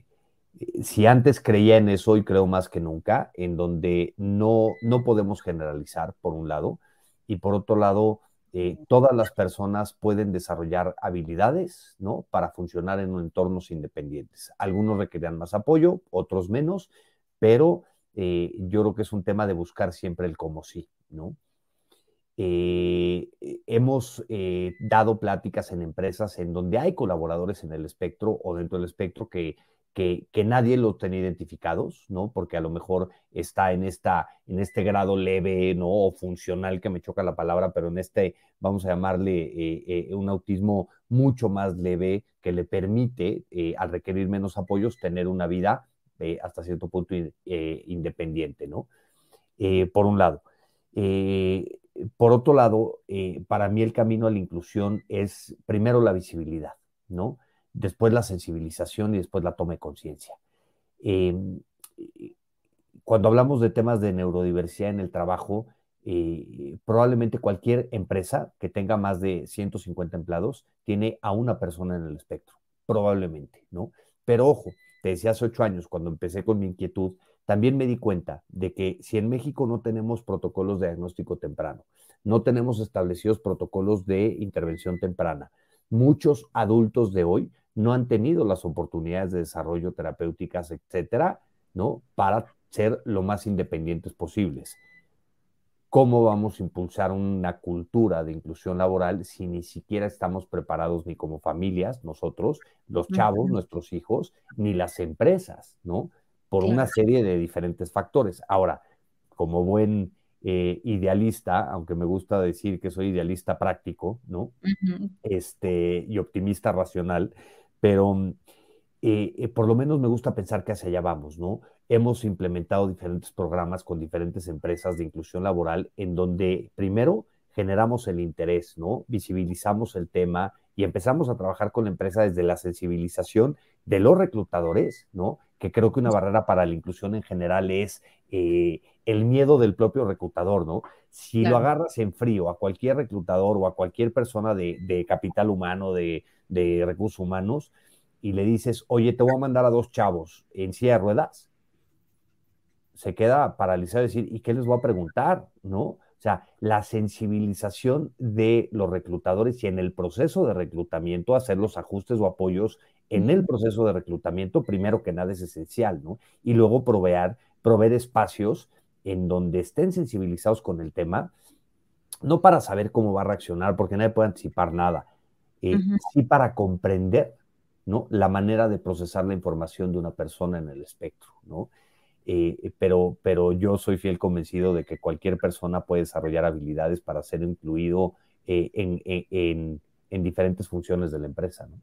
si antes creía en eso, hoy creo más que nunca, en donde no, no podemos generalizar, por un lado, y por otro lado, eh, todas las personas pueden desarrollar habilidades, ¿no? Para funcionar en entornos independientes. Algunos requerirán más apoyo, otros menos, pero yo creo que es un tema de buscar siempre el como sí, ¿no? Eh, eh, hemos eh, dado pláticas en empresas en donde hay colaboradores en el espectro o dentro del espectro que, que, nadie los tiene identificados, ¿no? Porque a lo mejor está en, esta, en este grado leve, ¿no? O funcional, que me choca la palabra, pero en este, vamos a llamarle un autismo mucho más leve que le permite, al requerir menos apoyos, tener una vida hasta cierto punto independiente, ¿no? por un lado. Eh, por otro lado, eh, para mí el camino a la inclusión es primero la visibilidad, ¿no? Después la sensibilización y después la toma de conciencia. Cuando hablamos de temas de neurodiversidad en el trabajo, eh, probablemente cualquier empresa que tenga más de 150 empleados tiene a una persona en el espectro, probablemente, ¿no? Pero ojo, te decía hace ocho años, cuando empecé con mi inquietud, también me di cuenta de que si en México no tenemos protocolos de diagnóstico temprano, no tenemos establecidos protocolos de intervención temprana, muchos adultos de hoy no han tenido las oportunidades de desarrollo terapéuticas, etcétera, ¿no? Para ser lo más independientes posibles. ¿Cómo vamos a impulsar una cultura de inclusión laboral si ni siquiera estamos preparados ni como familias, nosotros, los chavos, nuestros hijos, ni las empresas, ¿no? por una serie de diferentes factores. Ahora, como buen eh, idealista, aunque me gusta decir que soy idealista práctico, ¿no? este, y optimista racional, pero eh, eh, por lo menos me gusta pensar que hacia allá vamos, ¿no? Hemos implementado diferentes programas con diferentes empresas de inclusión laboral en donde primero generamos el interés, ¿no? Visibilizamos el tema y empezamos a trabajar con la empresa desde la sensibilización de los reclutadores, ¿no? que creo que una barrera para la inclusión en general es eh, el miedo del propio reclutador, ¿no? Si lo agarras en frío a cualquier reclutador o a cualquier persona de, capital humano, de, recursos humanos, y le dices, oye, te voy a mandar a dos chavos en silla de ruedas, se queda paralizado y decir, ¿y qué les voy a preguntar? ¿No? O sea, la sensibilización de los reclutadores y en el proceso de reclutamiento, hacer los ajustes o apoyos en el proceso de reclutamiento, primero que nada es esencial, ¿no? Y luego proveer, proveer espacios en donde estén sensibilizados con el tema, no para saber cómo va a reaccionar, porque nadie puede anticipar nada, eh, sí para comprender, ¿no? La manera de procesar la información de una persona en el espectro, ¿no? Eh, pero, pero yo soy fiel convencido de que cualquier persona puede desarrollar habilidades para ser incluido eh, en, en diferentes funciones de la empresa, ¿no?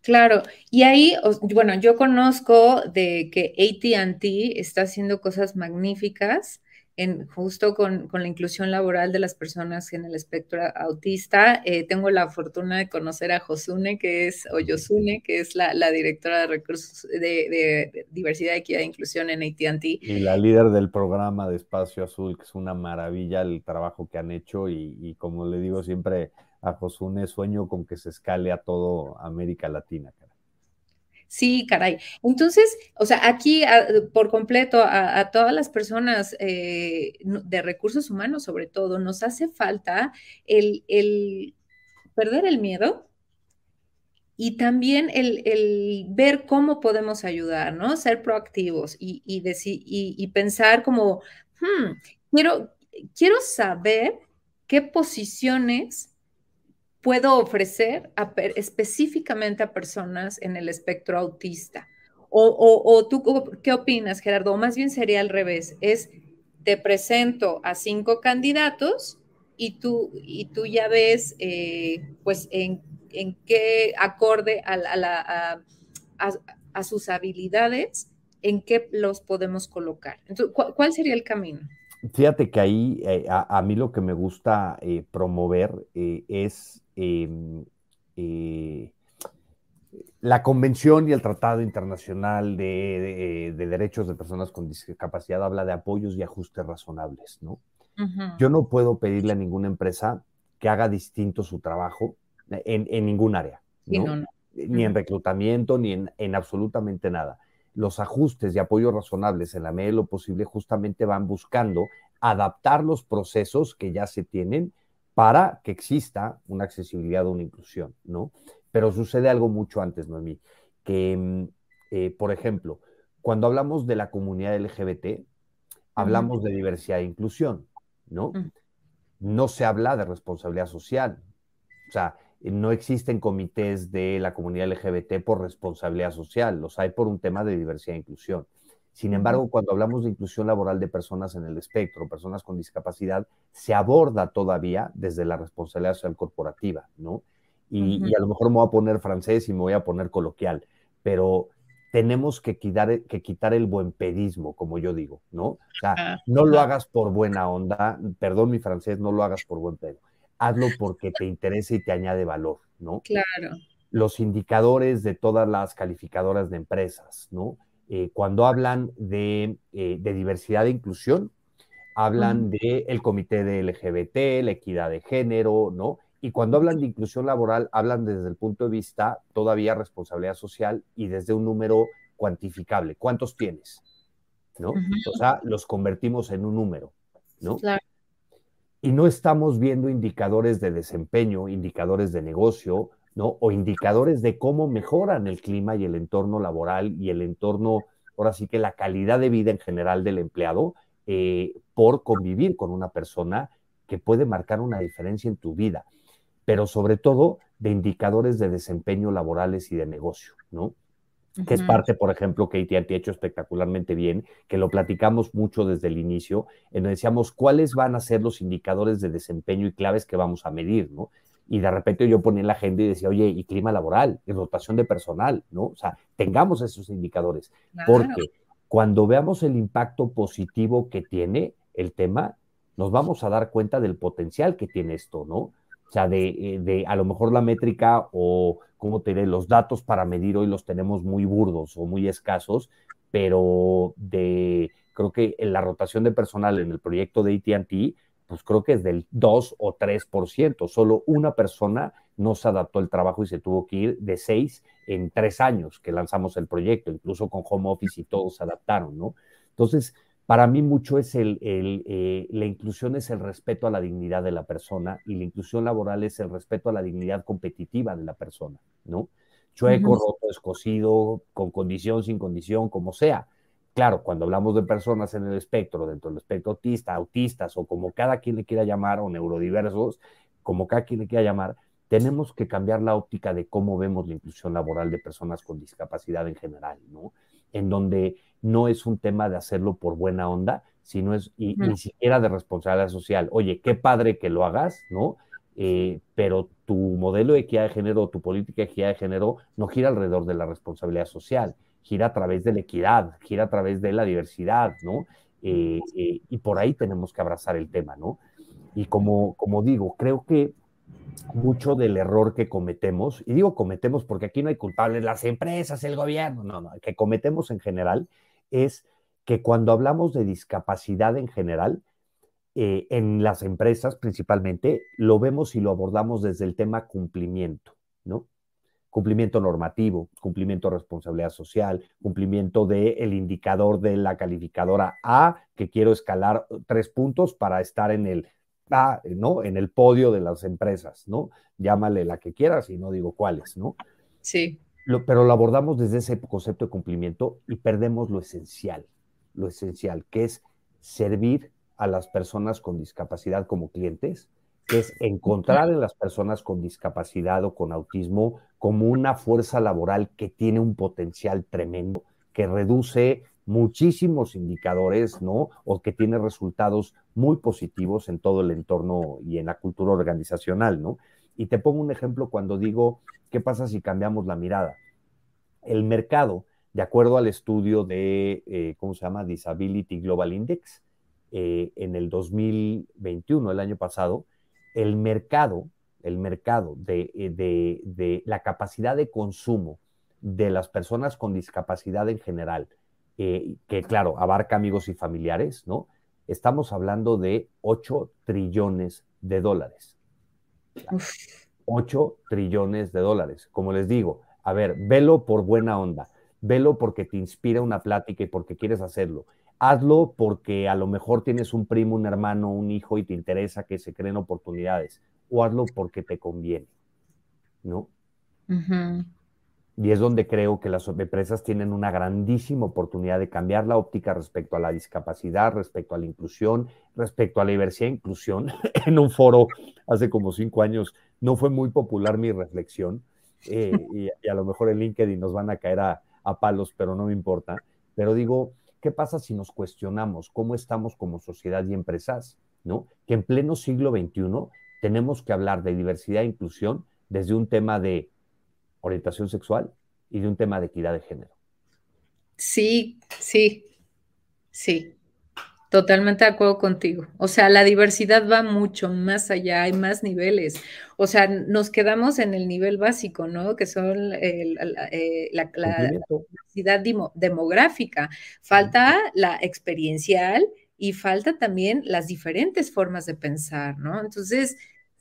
Claro, y ahí, bueno, yo conozco de que ATT está haciendo cosas magníficas en, justo con, la inclusión laboral de las personas en el espectro autista. Eh, tengo la fortuna de conocer a Josune, que es, o que es la, directora de recursos de, diversidad, equidad e inclusión en ATT. Y la líder del programa de Espacio Azul, que es una maravilla el trabajo que han hecho y, y como le digo siempre, a Josune, sueño con que se escale a todo América Latina. Sí, caray. Entonces, o sea, aquí por completo a, todas las personas eh, de recursos humanos, sobre todo, nos hace falta el, perder el miedo y también el, ver cómo podemos ayudar, ¿no? Ser proactivos y, y, pensar como, hmm, quiero, quiero saber qué posiciones puedo ofrecer específicamente a personas en el espectro autista? O, tú, ¿qué opinas, Gerardo? O más bien sería al revés, es te presento a cinco candidatos y tú, y tú ya ves, eh, pues, en, qué acorde a, a, sus habilidades, en qué los podemos colocar. Entonces, ¿cuál sería el camino? Fíjate que ahí eh, a, mí lo que me gusta eh, promover es eh, la Convención y el Tratado Internacional de, Derechos de Personas con Discapacidad habla de apoyos y ajustes razonables, ¿no? Yo no puedo pedirle a ninguna empresa que haga distinto su trabajo en, ningún área, ni en reclutamiento, ni en, en, absolutamente nada. Los ajustes y apoyos razonables en la medida de lo posible justamente van buscando adaptar los procesos que ya se tienen para que exista una accesibilidad o una inclusión, ¿no? Pero sucede algo mucho antes, Noemí, que, mm, eh, por ejemplo, cuando hablamos de la comunidad LGBT, hablamos de diversidad e inclusión, ¿no? No se habla de responsabilidad social. O sea, no existen comités de la comunidad LGBT por responsabilidad social, los hay por un tema de diversidad e inclusión. Sin embargo, cuando hablamos de inclusión laboral de personas en el espectro, personas con discapacidad, se aborda todavía desde la responsabilidad social corporativa, ¿no? Y, a lo mejor me voy a poner francés y me voy a poner coloquial, pero tenemos que quitar, que quitar el buen pedismo, como yo digo, ¿no? O sea, no lo hagas por buena onda, perdón mi francés, no lo hagas por buen pedo. Hazlo porque te interesa y te añade valor, ¿no? Claro. Los indicadores de todas las calificadoras de empresas, ¿no? Eh, cuando hablan de, eh, diversidad e inclusión, hablan del el comité de LGBT, la equidad de género, ¿no? Y cuando hablan de inclusión laboral, hablan desde el punto de vista todavía responsabilidad social y desde un número cuantificable. ¿Cuántos tienes? ¿No? O sea, los convertimos en un número, ¿no? Claro. Y no estamos viendo indicadores de desempeño, indicadores de negocio, ¿no? O indicadores de cómo mejoran el clima y el entorno laboral y el entorno, ahora sí que la calidad de vida en general del empleado eh, por convivir con una persona que puede marcar una diferencia en tu vida, pero sobre todo de indicadores de desempeño laborales y de negocio, ¿no? que es parte, por ejemplo, que AT&T ha hecho espectacularmente bien, que lo platicamos mucho desde el inicio, en donde decíamos cuáles van a ser los indicadores de desempeño y claves que vamos a medir, ¿no? Y de repente yo ponía en la agenda y decía, oye, y clima laboral, y rotación de personal, ¿no? O sea, tengamos esos indicadores, porque cuando veamos el impacto positivo que tiene el tema, nos vamos a dar cuenta del potencial que tiene esto, ¿no? O sea, de, eh, de a lo mejor la métrica o, ¿cómo te diré? Los datos para medir hoy los tenemos muy burdos o muy escasos, pero de, creo que en la rotación de personal en el proyecto de AT&T pues creo que es del 2 o 3%. Solo una persona no se adaptó al trabajo y se tuvo que ir de 6 en 3 años que lanzamos el proyecto, incluso con home office y todos se adaptaron, ¿no? Entonces, para mí mucho es el, eh, la inclusión es el respeto a la dignidad de la persona y la inclusión laboral es el respeto a la dignidad competitiva de la persona, ¿no? Chueco, roto, escocido, con condición, sin condición, como sea. Claro, cuando hablamos de personas en el espectro, dentro del espectro autista, autistas o como cada quien le quiera llamar, o neurodiversos, como cada quien le quiera llamar, tenemos que cambiar la óptica de cómo vemos la inclusión laboral de personas con discapacidad en general, ¿no? En donde no es un tema de hacerlo por buena onda, sino es y, ni siquiera de responsabilidad social. Oye, qué padre que lo hagas, ¿no? Eh, pero tu modelo de equidad de género, tu política de equidad de género no gira alrededor de la responsabilidad social, gira a través de la equidad, gira a través de la diversidad, ¿no? Eh, eh, y por ahí tenemos que abrazar el tema, ¿no? Y como, como digo, creo que mucho del error que cometemos, y digo cometemos porque aquí no hay culpables, las empresas, el gobierno, no, no, que cometemos en general, es que cuando hablamos de discapacidad en general, eh, en las empresas principalmente, lo vemos y lo abordamos desde el tema cumplimiento, ¿no? Cumplimiento normativo, cumplimiento de responsabilidad social, cumplimiento del indicador de la calificadora A, que quiero escalar tres puntos para estar en el A, ¿no? En el podio de las empresas, ¿no? Llámale la que quieras y no digo cuáles, ¿no? Sí pero lo abordamos desde ese concepto de cumplimiento y perdemos lo esencial, lo esencial, que es servir a las personas con discapacidad como clientes, es encontrar en las personas con discapacidad o con autismo como una fuerza laboral que tiene un potencial tremendo, que reduce muchísimos indicadores, ¿no? O que tiene resultados muy positivos en todo el entorno y en la cultura organizacional, ¿no? Y te pongo un ejemplo cuando digo, ¿qué pasa si cambiamos la mirada? El mercado, de acuerdo al estudio de, eh, ¿cómo se llama? Disability Global Index, eh, en el 2021, el año pasado, el mercado, el mercado de, eh, de, de la capacidad de consumo de las personas con discapacidad en general, que claro, abarca amigos y familiares, ¿no? Estamos hablando de 8 trillones de dólares. 8 trillones de dólares. Como les digo, a ver, velo por buena onda, velo porque te inspira una plática y porque quieres hacerlo. Hazlo porque a lo mejor tienes un primo, un hermano, un hijo y te interesa que se creen oportunidades. O hazlo porque te conviene, ¿no? Y es donde creo que las empresas tienen una grandísima oportunidad de cambiar la óptica respecto a la discapacidad, respecto a la inclusión, respecto a la diversidad e inclusión. en un foro hace como cinco años no fue muy popular mi reflexión eh, y, a lo mejor en LinkedIn nos van a caer a, a palos, pero no me importa. Pero digo, ¿qué pasa si nos cuestionamos cómo estamos como sociedad y empresas? ¿no? Que en pleno siglo XXI tenemos que hablar de diversidad e inclusión desde un tema de orientación sexual y de un tema de equidad de género. Sí, sí, sí, totalmente de acuerdo contigo. O sea, la diversidad va mucho más allá, hay más niveles. O sea, nos quedamos en el nivel básico, ¿no? Que son eh, la, diversidad demográfica. Falta la experiencial y falta también las diferentes formas de pensar, ¿no? Entonces,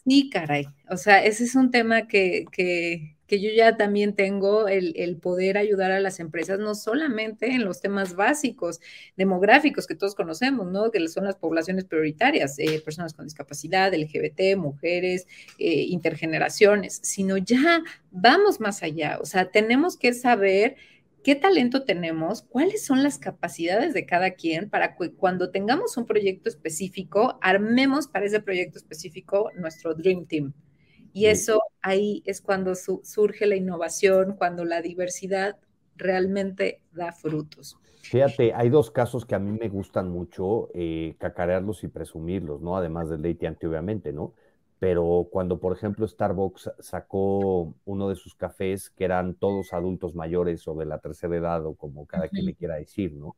sí, caray. O sea, ese es un tema que, que que yo ya también tengo el, poder ayudar a las empresas, no solamente en los temas básicos demográficos que todos conocemos, ¿no? Que son las poblaciones prioritarias, eh, personas con discapacidad, LGBT, mujeres, eh, intergeneraciones, sino ya vamos más allá, o sea, tenemos que saber qué talento tenemos, cuáles son las capacidades de cada quien para que cuando tengamos un proyecto específico, armemos para ese proyecto específico nuestro Dream Team. Y eso ahí es cuando surge la innovación, cuando la diversidad realmente da frutos. Fíjate, hay dos casos que a mí me gustan mucho, eh, cacarearlos y presumirlos, ¿no? Además del Leite obviamente, ¿no? Pero cuando, por ejemplo, Starbucks sacó uno de sus cafés que eran todos adultos mayores o de la tercera edad o como cada quien le quiera decir, ¿no?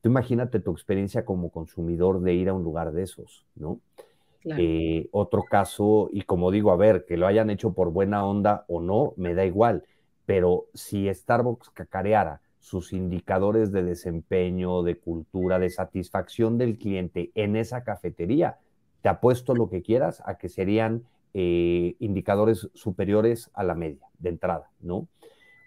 Tú imagínate tu experiencia como consumidor de ir a un lugar de esos, ¿no? Eh, otro caso, y como digo, a ver, que lo hayan hecho por buena onda o no, me da igual, pero si Starbucks cacareara sus indicadores de desempeño, de cultura, de satisfacción del cliente en esa cafetería, te apuesto lo que quieras a que serían eh, indicadores superiores a la media de entrada, ¿no?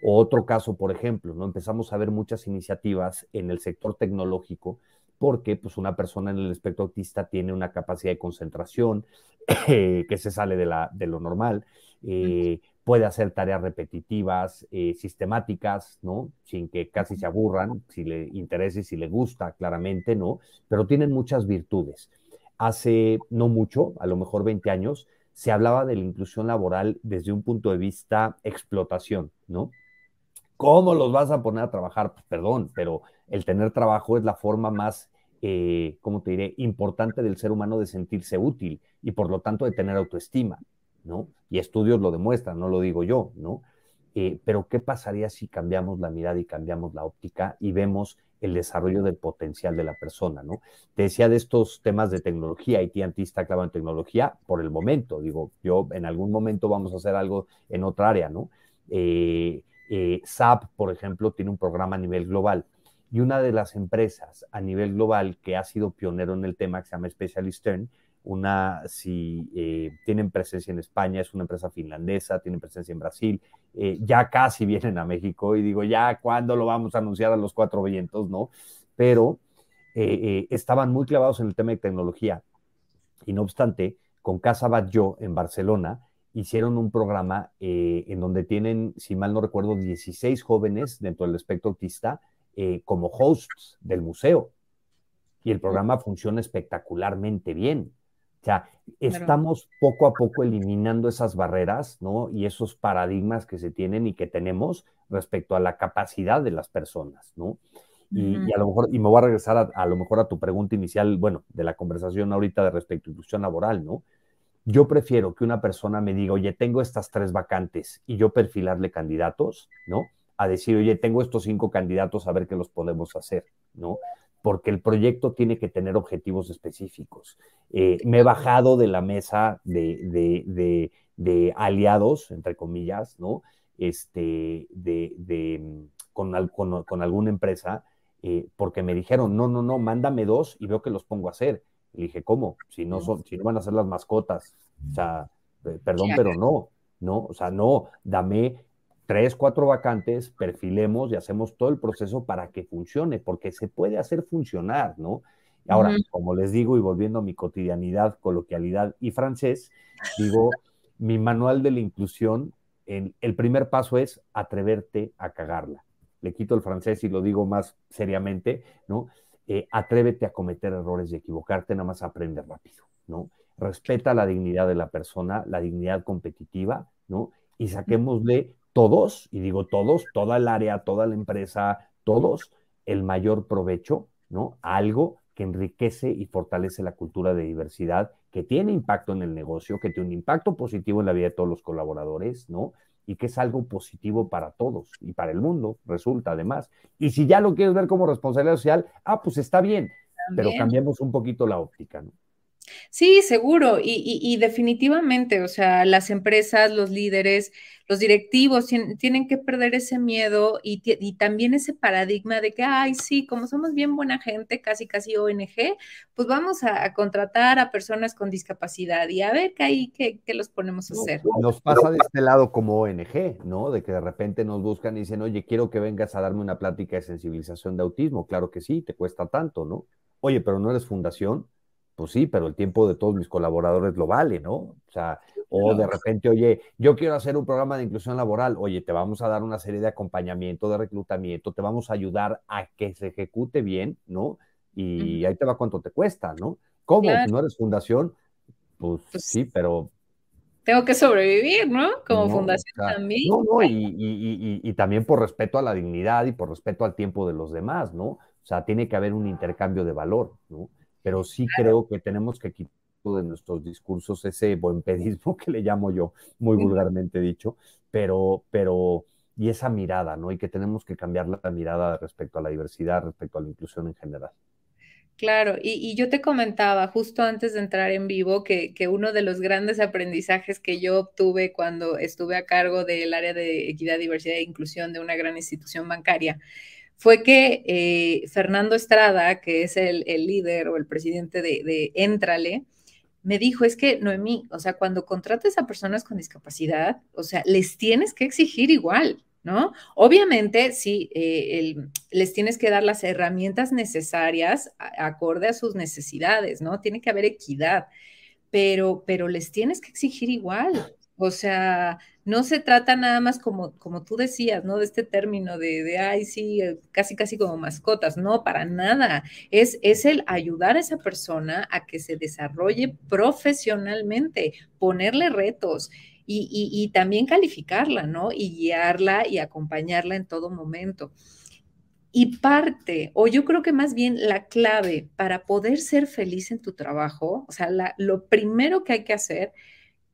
O otro caso, por ejemplo, ¿no? Empezamos a ver muchas iniciativas en el sector tecnológico porque pues, una persona en el espectro autista tiene una capacidad de concentración que se sale de, la, de lo normal, eh, puede hacer tareas repetitivas, eh, sistemáticas, ¿no? Sin que casi se aburran, si le interesa y si le gusta, claramente, ¿no? Pero tienen muchas virtudes. Hace no mucho, a lo mejor 20 años, se hablaba de la inclusión laboral desde un punto de vista explotación, ¿no? ¿Cómo los vas a poner a trabajar? Pues perdón, pero el tener trabajo es la forma más, eh, ¿cómo te diré?, importante del ser humano de sentirse útil y por lo tanto de tener autoestima, ¿no? Y estudios lo demuestran, no lo digo yo, ¿no? Eh, pero ¿qué pasaría si cambiamos la mirada y cambiamos la óptica y vemos el desarrollo del potencial de la persona, ¿no? Te decía de estos temas de tecnología, anti está clavado en tecnología por el momento, digo, yo en algún momento vamos a hacer algo en otra área, ¿no? Eh, eh, SAP, por ejemplo, tiene un programa a nivel global y una de las empresas a nivel global que ha sido pionero en el tema, que se llama Specialistern, una, si eh, tienen presencia en España, es una empresa finlandesa, tienen presencia en Brasil, eh, ya casi vienen a México y digo, ya, ¿cuándo lo vamos a anunciar a los cuatro vientos? ¿No? Pero eh, estaban muy clavados en el tema de tecnología y no obstante, con Casa Yo en Barcelona hicieron un programa en donde tienen, si mal no recuerdo, 16 jóvenes dentro del espectro autista como hosts del museo. Y el programa funciona espectacularmente bien. O sea, estamos poco a poco eliminando esas barreras, ¿no? Y esos paradigmas que se tienen y que tenemos respecto a la capacidad de las personas, ¿no? Y, a lo mejor, y me voy a regresar a, a, lo mejor a tu pregunta inicial, bueno, de la conversación ahorita de respecto a inclusión laboral, ¿no? Yo prefiero que una persona me diga, oye, tengo estas tres vacantes y yo perfilarle candidatos, ¿no? A decir, oye, tengo estos cinco candidatos, a ver qué los podemos hacer, ¿no? Porque el proyecto tiene que tener objetivos específicos. Eh, me he bajado de la mesa de, aliados, entre comillas, ¿no? Este, de, con, con, alguna empresa, eh, porque me dijeron, no, no, no, mándame dos y veo que los pongo a hacer. Y dije, ¿cómo? Si no, son, si no van a ser las mascotas. O sea, eh, perdón, pero no, no, o sea, no, dame tres, cuatro vacantes, perfilemos y hacemos todo el proceso para que funcione, porque se puede hacer funcionar, ¿no? Ahora, como les digo, y volviendo a mi cotidianidad, coloquialidad y francés, digo, mi manual de la inclusión, el primer paso es atreverte a cagarla. Le quito el francés y lo digo más seriamente, ¿no? Eh, atrévete a cometer errores y equivocarte, nada más aprende rápido, ¿no? Respeta la dignidad de la persona, la dignidad competitiva, ¿no? Y saquémosle todos, y digo todos, toda el área, toda la empresa, todos, el mayor provecho, ¿no? algo que enriquece y fortalece la cultura de diversidad, que tiene impacto en el negocio, que tiene un impacto positivo en la vida de todos los colaboradores, ¿no? Y que es algo positivo para todos y para el mundo, resulta además. Y si ya lo quieres ver como responsabilidad social, ah, pues está bien, pero cambiemos un poquito la óptica, ¿no? Sí, seguro. Y, definitivamente, o sea, las empresas, los líderes, los directivos tienen, que perder ese miedo y, también ese paradigma de que, ay, sí, como somos bien buena gente, casi, casi ONG, pues vamos a, contratar a personas con discapacidad y a ver qué ahí, qué, los ponemos a hacer. Nos pasa de este lado como ONG, ¿no? De que de repente nos buscan y dicen, oye, quiero que vengas a darme una plática de sensibilización de autismo. Claro que sí, te cuesta tanto, ¿no? Oye, pero no eres fundación pues sí, pero el tiempo de todos mis colaboradores lo vale, ¿no? O sea, o de repente, oye, yo quiero hacer un programa de inclusión laboral, oye, te vamos a dar una serie de acompañamiento, de reclutamiento, te vamos a ayudar a que se ejecute bien, ¿no? Y ahí te va cuánto te cuesta, ¿no? ¿Cómo? ¿No eres fundación? Pues, pues, sí, pero... Tengo que sobrevivir, ¿no? Como fundación también. No, no, y, y también por respeto a la dignidad y por respeto al tiempo de los demás, ¿no? O sea, tiene que haber un intercambio de valor, ¿no? Pero sí creo que tenemos que quitar de nuestros discursos ese buen pedismo que le llamo yo, muy vulgarmente dicho, pero, pero, y esa mirada, ¿no? Y que tenemos que cambiar la mirada respecto a la diversidad, respecto a la inclusión en general. Claro, y, yo te comentaba justo antes de entrar en vivo que, que, uno de los grandes aprendizajes que yo obtuve cuando estuve a cargo del área de equidad, diversidad e inclusión de una gran institución bancaria fue que eh, Fernando Estrada, que es el, líder o el presidente de, Entrale, me dijo, es que Noemí, o sea, cuando contrates a personas con discapacidad, o sea, les tienes que exigir igual, ¿no? Obviamente, sí, eh, les tienes que dar las herramientas necesarias acorde a sus necesidades, ¿no? Tiene que haber equidad, pero, pero les tienes que exigir igual. O sea, no se trata nada más como, como tú decías, ¿no? De este término de, de, ay, sí, eh, casi, casi como mascotas. No, para nada. Es, es el ayudar a esa persona a que se desarrolle profesionalmente, ponerle retos y, también calificarla, ¿no? Y guiarla y acompañarla en todo momento. Y parte, o yo creo que más bien la clave para poder ser feliz en tu trabajo, o sea, lo primero que hay que hacer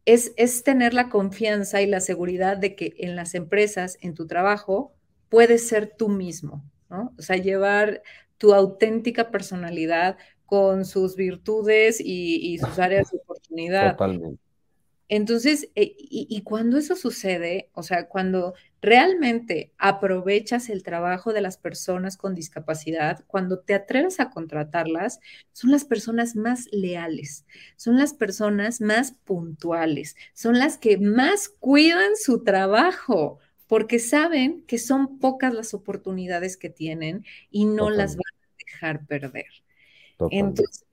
es, es tener la confianza y la seguridad de que en las empresas, en tu trabajo, puedes ser tú mismo, ¿no? O sea, llevar tu auténtica personalidad con sus virtudes y, y sus áreas de oportunidad. Totalmente. Entonces, eh, y, cuando eso sucede, o sea, cuando realmente aprovechas el trabajo de las personas con discapacidad, cuando te atreves a contratarlas, son las personas más leales, son las personas más puntuales, son las que más cuidan su trabajo, porque saben que son pocas las oportunidades que tienen y no las van a dejar perder. Entonces,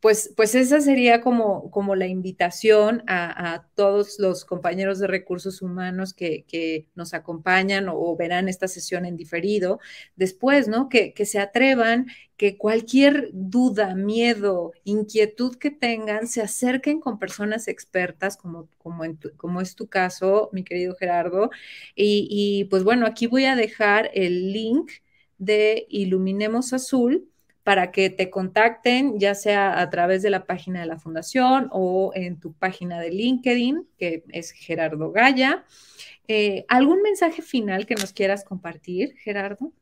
pues, pues esa sería como, como la invitación a, todos los compañeros de recursos humanos que, nos acompañan o, verán esta sesión en diferido después, ¿no? Que, se atrevan, que cualquier duda, miedo, inquietud que tengan, se acerquen con personas expertas, como, como, como es tu caso, mi querido Gerardo. Y pues bueno, aquí voy a dejar el link de Iluminemos Azul para que te contacten, ya sea a través de la página de la fundación o en tu página de LinkedIn, que es Gerardo Gaya. Eh, ¿Algún mensaje final que nos quieras compartir, Gerardo?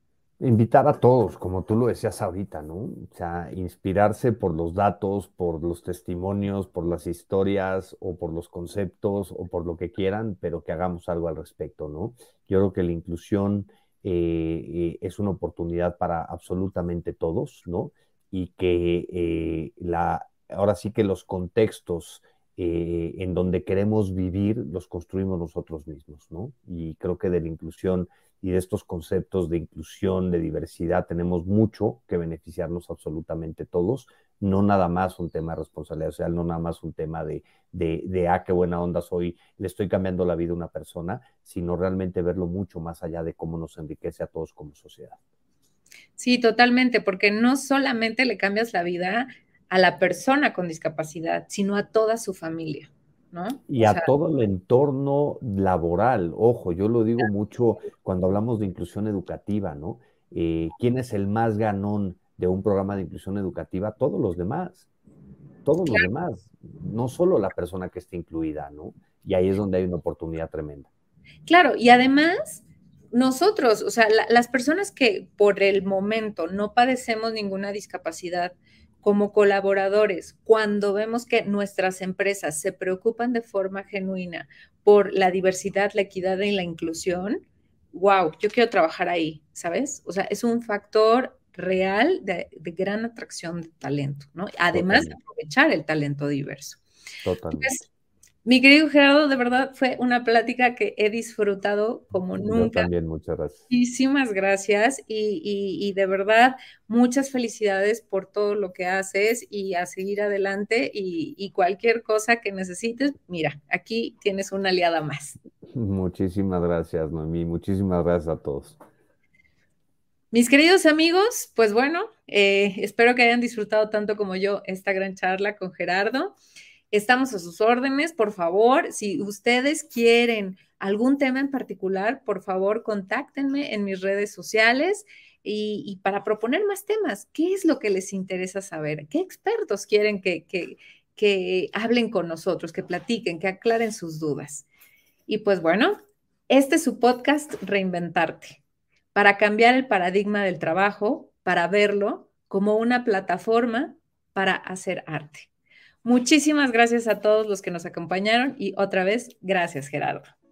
Invitar a todos, como tú lo decías ahorita, ¿no? O sea, inspirarse por los datos, por los testimonios, por las historias o por los conceptos o por lo que quieran, pero que hagamos algo al respecto, ¿no? Yo creo que la inclusión eh, eh, es una oportunidad para absolutamente todos, ¿no? Y que eh, la, ahora sí que los contextos en donde queremos vivir los construimos nosotros mismos, ¿no? Y creo que de la inclusión y de estos conceptos de inclusión, de diversidad, tenemos mucho que beneficiarnos absolutamente todos, no nada más un tema de responsabilidad social, no nada más un tema de, de, de, ah, qué buena onda soy, le estoy cambiando la vida a una persona, sino realmente verlo mucho más allá de cómo nos enriquece a todos como sociedad. Sí, totalmente, porque no solamente le cambias la vida a la persona con discapacidad, sino a toda su familia. Y a todo el entorno laboral. Ojo, yo lo digo mucho cuando hablamos de inclusión educativa, ¿no? Eh, ¿Quién es el más ganón de un programa de inclusión educativa? Todos los demás. Todos los demás. No solo la persona que esté incluida, ¿no? Y ahí es donde hay una oportunidad tremenda. Claro, y además nosotros, o sea, las personas que por el momento no padecemos ninguna discapacidad, como colaboradores, cuando vemos que nuestras empresas se preocupan de forma genuina por la diversidad, la equidad y la inclusión, wow, yo quiero trabajar ahí, ¿sabes? O sea, es un factor real de, gran atracción de talento, ¿no? Además de aprovechar el talento diverso. Totalmente. Mi querido Gerardo, de verdad fue una plática que he disfrutado como nunca. Yo también, muchas gracias. Muchísimas gracias y, de verdad muchas felicidades por todo lo que haces y a seguir adelante y, cualquier cosa que necesites, mira, aquí tienes una aliada más. Muchísimas gracias, Mami, muchísimas gracias a todos. Mis queridos amigos, pues bueno, eh, espero que hayan disfrutado tanto como yo esta gran charla con Gerardo. Estamos a sus órdenes, por favor. Si ustedes quieren algún tema en particular, por favor, contáctenme en mis redes sociales y, para proponer más temas. ¿Qué es lo que les interesa saber? ¿Qué expertos quieren que, que, que hablen con nosotros, que platiquen, que aclaren sus dudas? Y pues bueno, este es su podcast Reinventarte, para cambiar el paradigma del trabajo, para verlo como una plataforma para hacer arte. Muchísimas gracias a todos los que nos acompañaron y otra vez, gracias Gerardo.